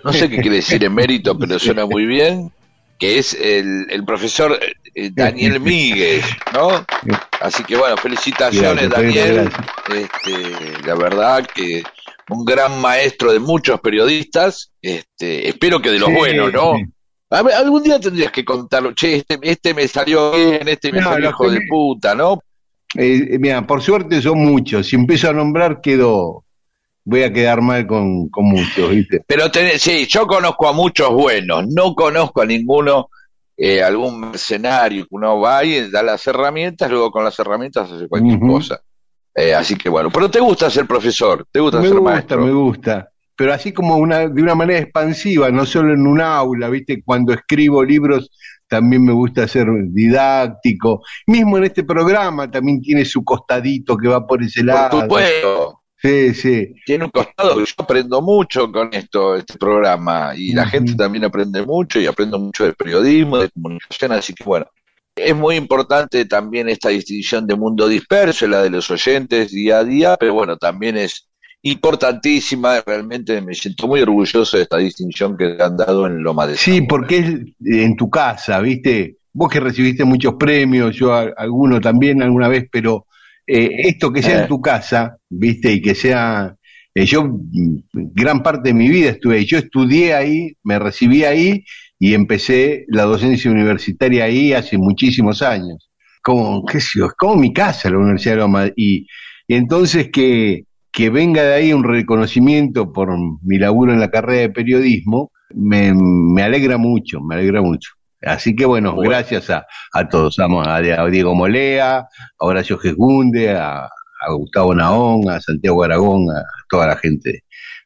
no sé qué quiere decir emérito, pero suena muy bien, que es el, el profesor eh, Daniel Míguez, ¿no? Así que bueno, felicitaciones Gracias, Daniel, gracias. este, la verdad que un gran maestro de muchos periodistas, este, espero que de los Sí, buenos, ¿no? sí. A ver, algún día tendrías que contarlo, che, este, este me salió bien, este me No, salió hijo de me- puta, ¿no? Eh, eh, mira, por suerte son muchos. Si empiezo a nombrar, quedo. Voy a quedar mal con, con muchos, ¿viste? Pero tenés- sí, yo conozco a muchos buenos, no conozco a ninguno, eh, algún mercenario que uno va y da las herramientas, luego con las herramientas hace cualquier cosa. Eh, así que bueno, pero te gusta ser profesor, te gusta Me ser gusta, maestro. me gusta. Pero así como una, de una manera expansiva, no solo en un aula, ¿viste? Cuando escribo libros también me gusta ser didáctico. Mismo en este programa también tiene su costadito que va por ese lado. Por supuesto. Sí, sí. Tiene un costado yo aprendo mucho con esto, este programa, y la gente también aprende mucho, y aprendo mucho de periodismo, de comunicación, así que bueno, es muy importante también esta distinción de mundo disperso, la de los oyentes día a día, pero bueno, también es importantísima, realmente me siento muy orgulloso de esta distinción que han dado en Loma de Sí, porque es en tu casa, ¿viste? Vos que recibiste muchos premios, yo alguno también alguna vez, pero eh, esto que sea Eh. en tu casa, ¿viste? Y que sea... eh, yo mm, gran parte de mi vida estuve ahí. Yo estudié ahí, me recibí ahí y empecé la docencia universitaria ahí hace muchísimos años. Como, qué sé yo, es como mi casa la Universidad de Loma. Y, y entonces que, que venga de ahí un reconocimiento por mi laburo en la carrera de periodismo, me, me alegra mucho, me alegra mucho. Así que bueno, gracias a, a todos, a, a Diego Molea, a Horacio Gesgunde, a, a Gustavo Naón, a Santiago Aragón, a toda la gente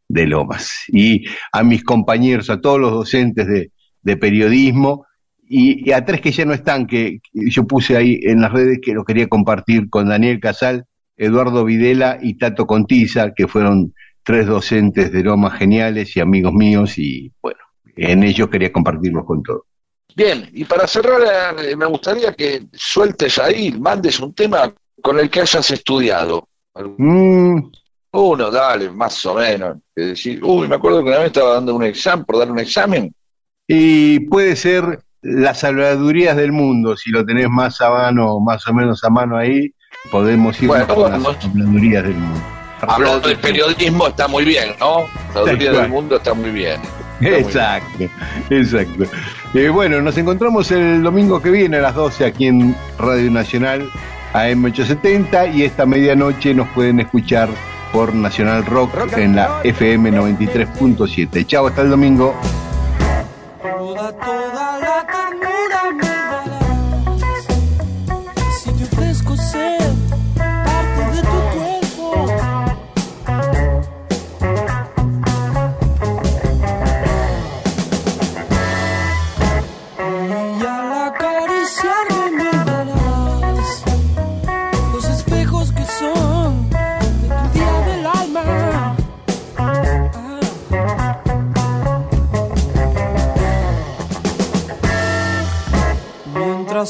de Lomas. Y a mis compañeros, a todos los docentes de, de periodismo, y, y a tres que ya no están, que, que yo puse ahí en las redes que lo quería compartir con Daniel Casal, Eduardo Videla y Tato Contiza, que fueron tres docentes de Lomas geniales y amigos míos, y bueno, en ellos quería compartirlos con todos. Bien, y para cerrar, eh, me gustaría que sueltes ahí, mandes un tema con el que hayas estudiado. Mm, Uno, dale, más o menos. Que decir, uy, me acuerdo que una vez estaba dando un examen, por dar un examen. Y puede ser las salvadurías del mundo, si lo tenés más a mano, más o menos a mano ahí, podemos ir Bueno, con las salvadurías del mundo. Hablando de periodismo está muy bien, ¿no? La del mundo está muy bien. Está muy Exacto, exacto. Eh, bueno, nos encontramos el domingo que viene a las 12 aquí en Radio Nacional AM870 y esta medianoche nos pueden escuchar por Nacional Rock en la FM 93.7. Chao, hasta el domingo toda, toda la ternura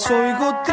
soy.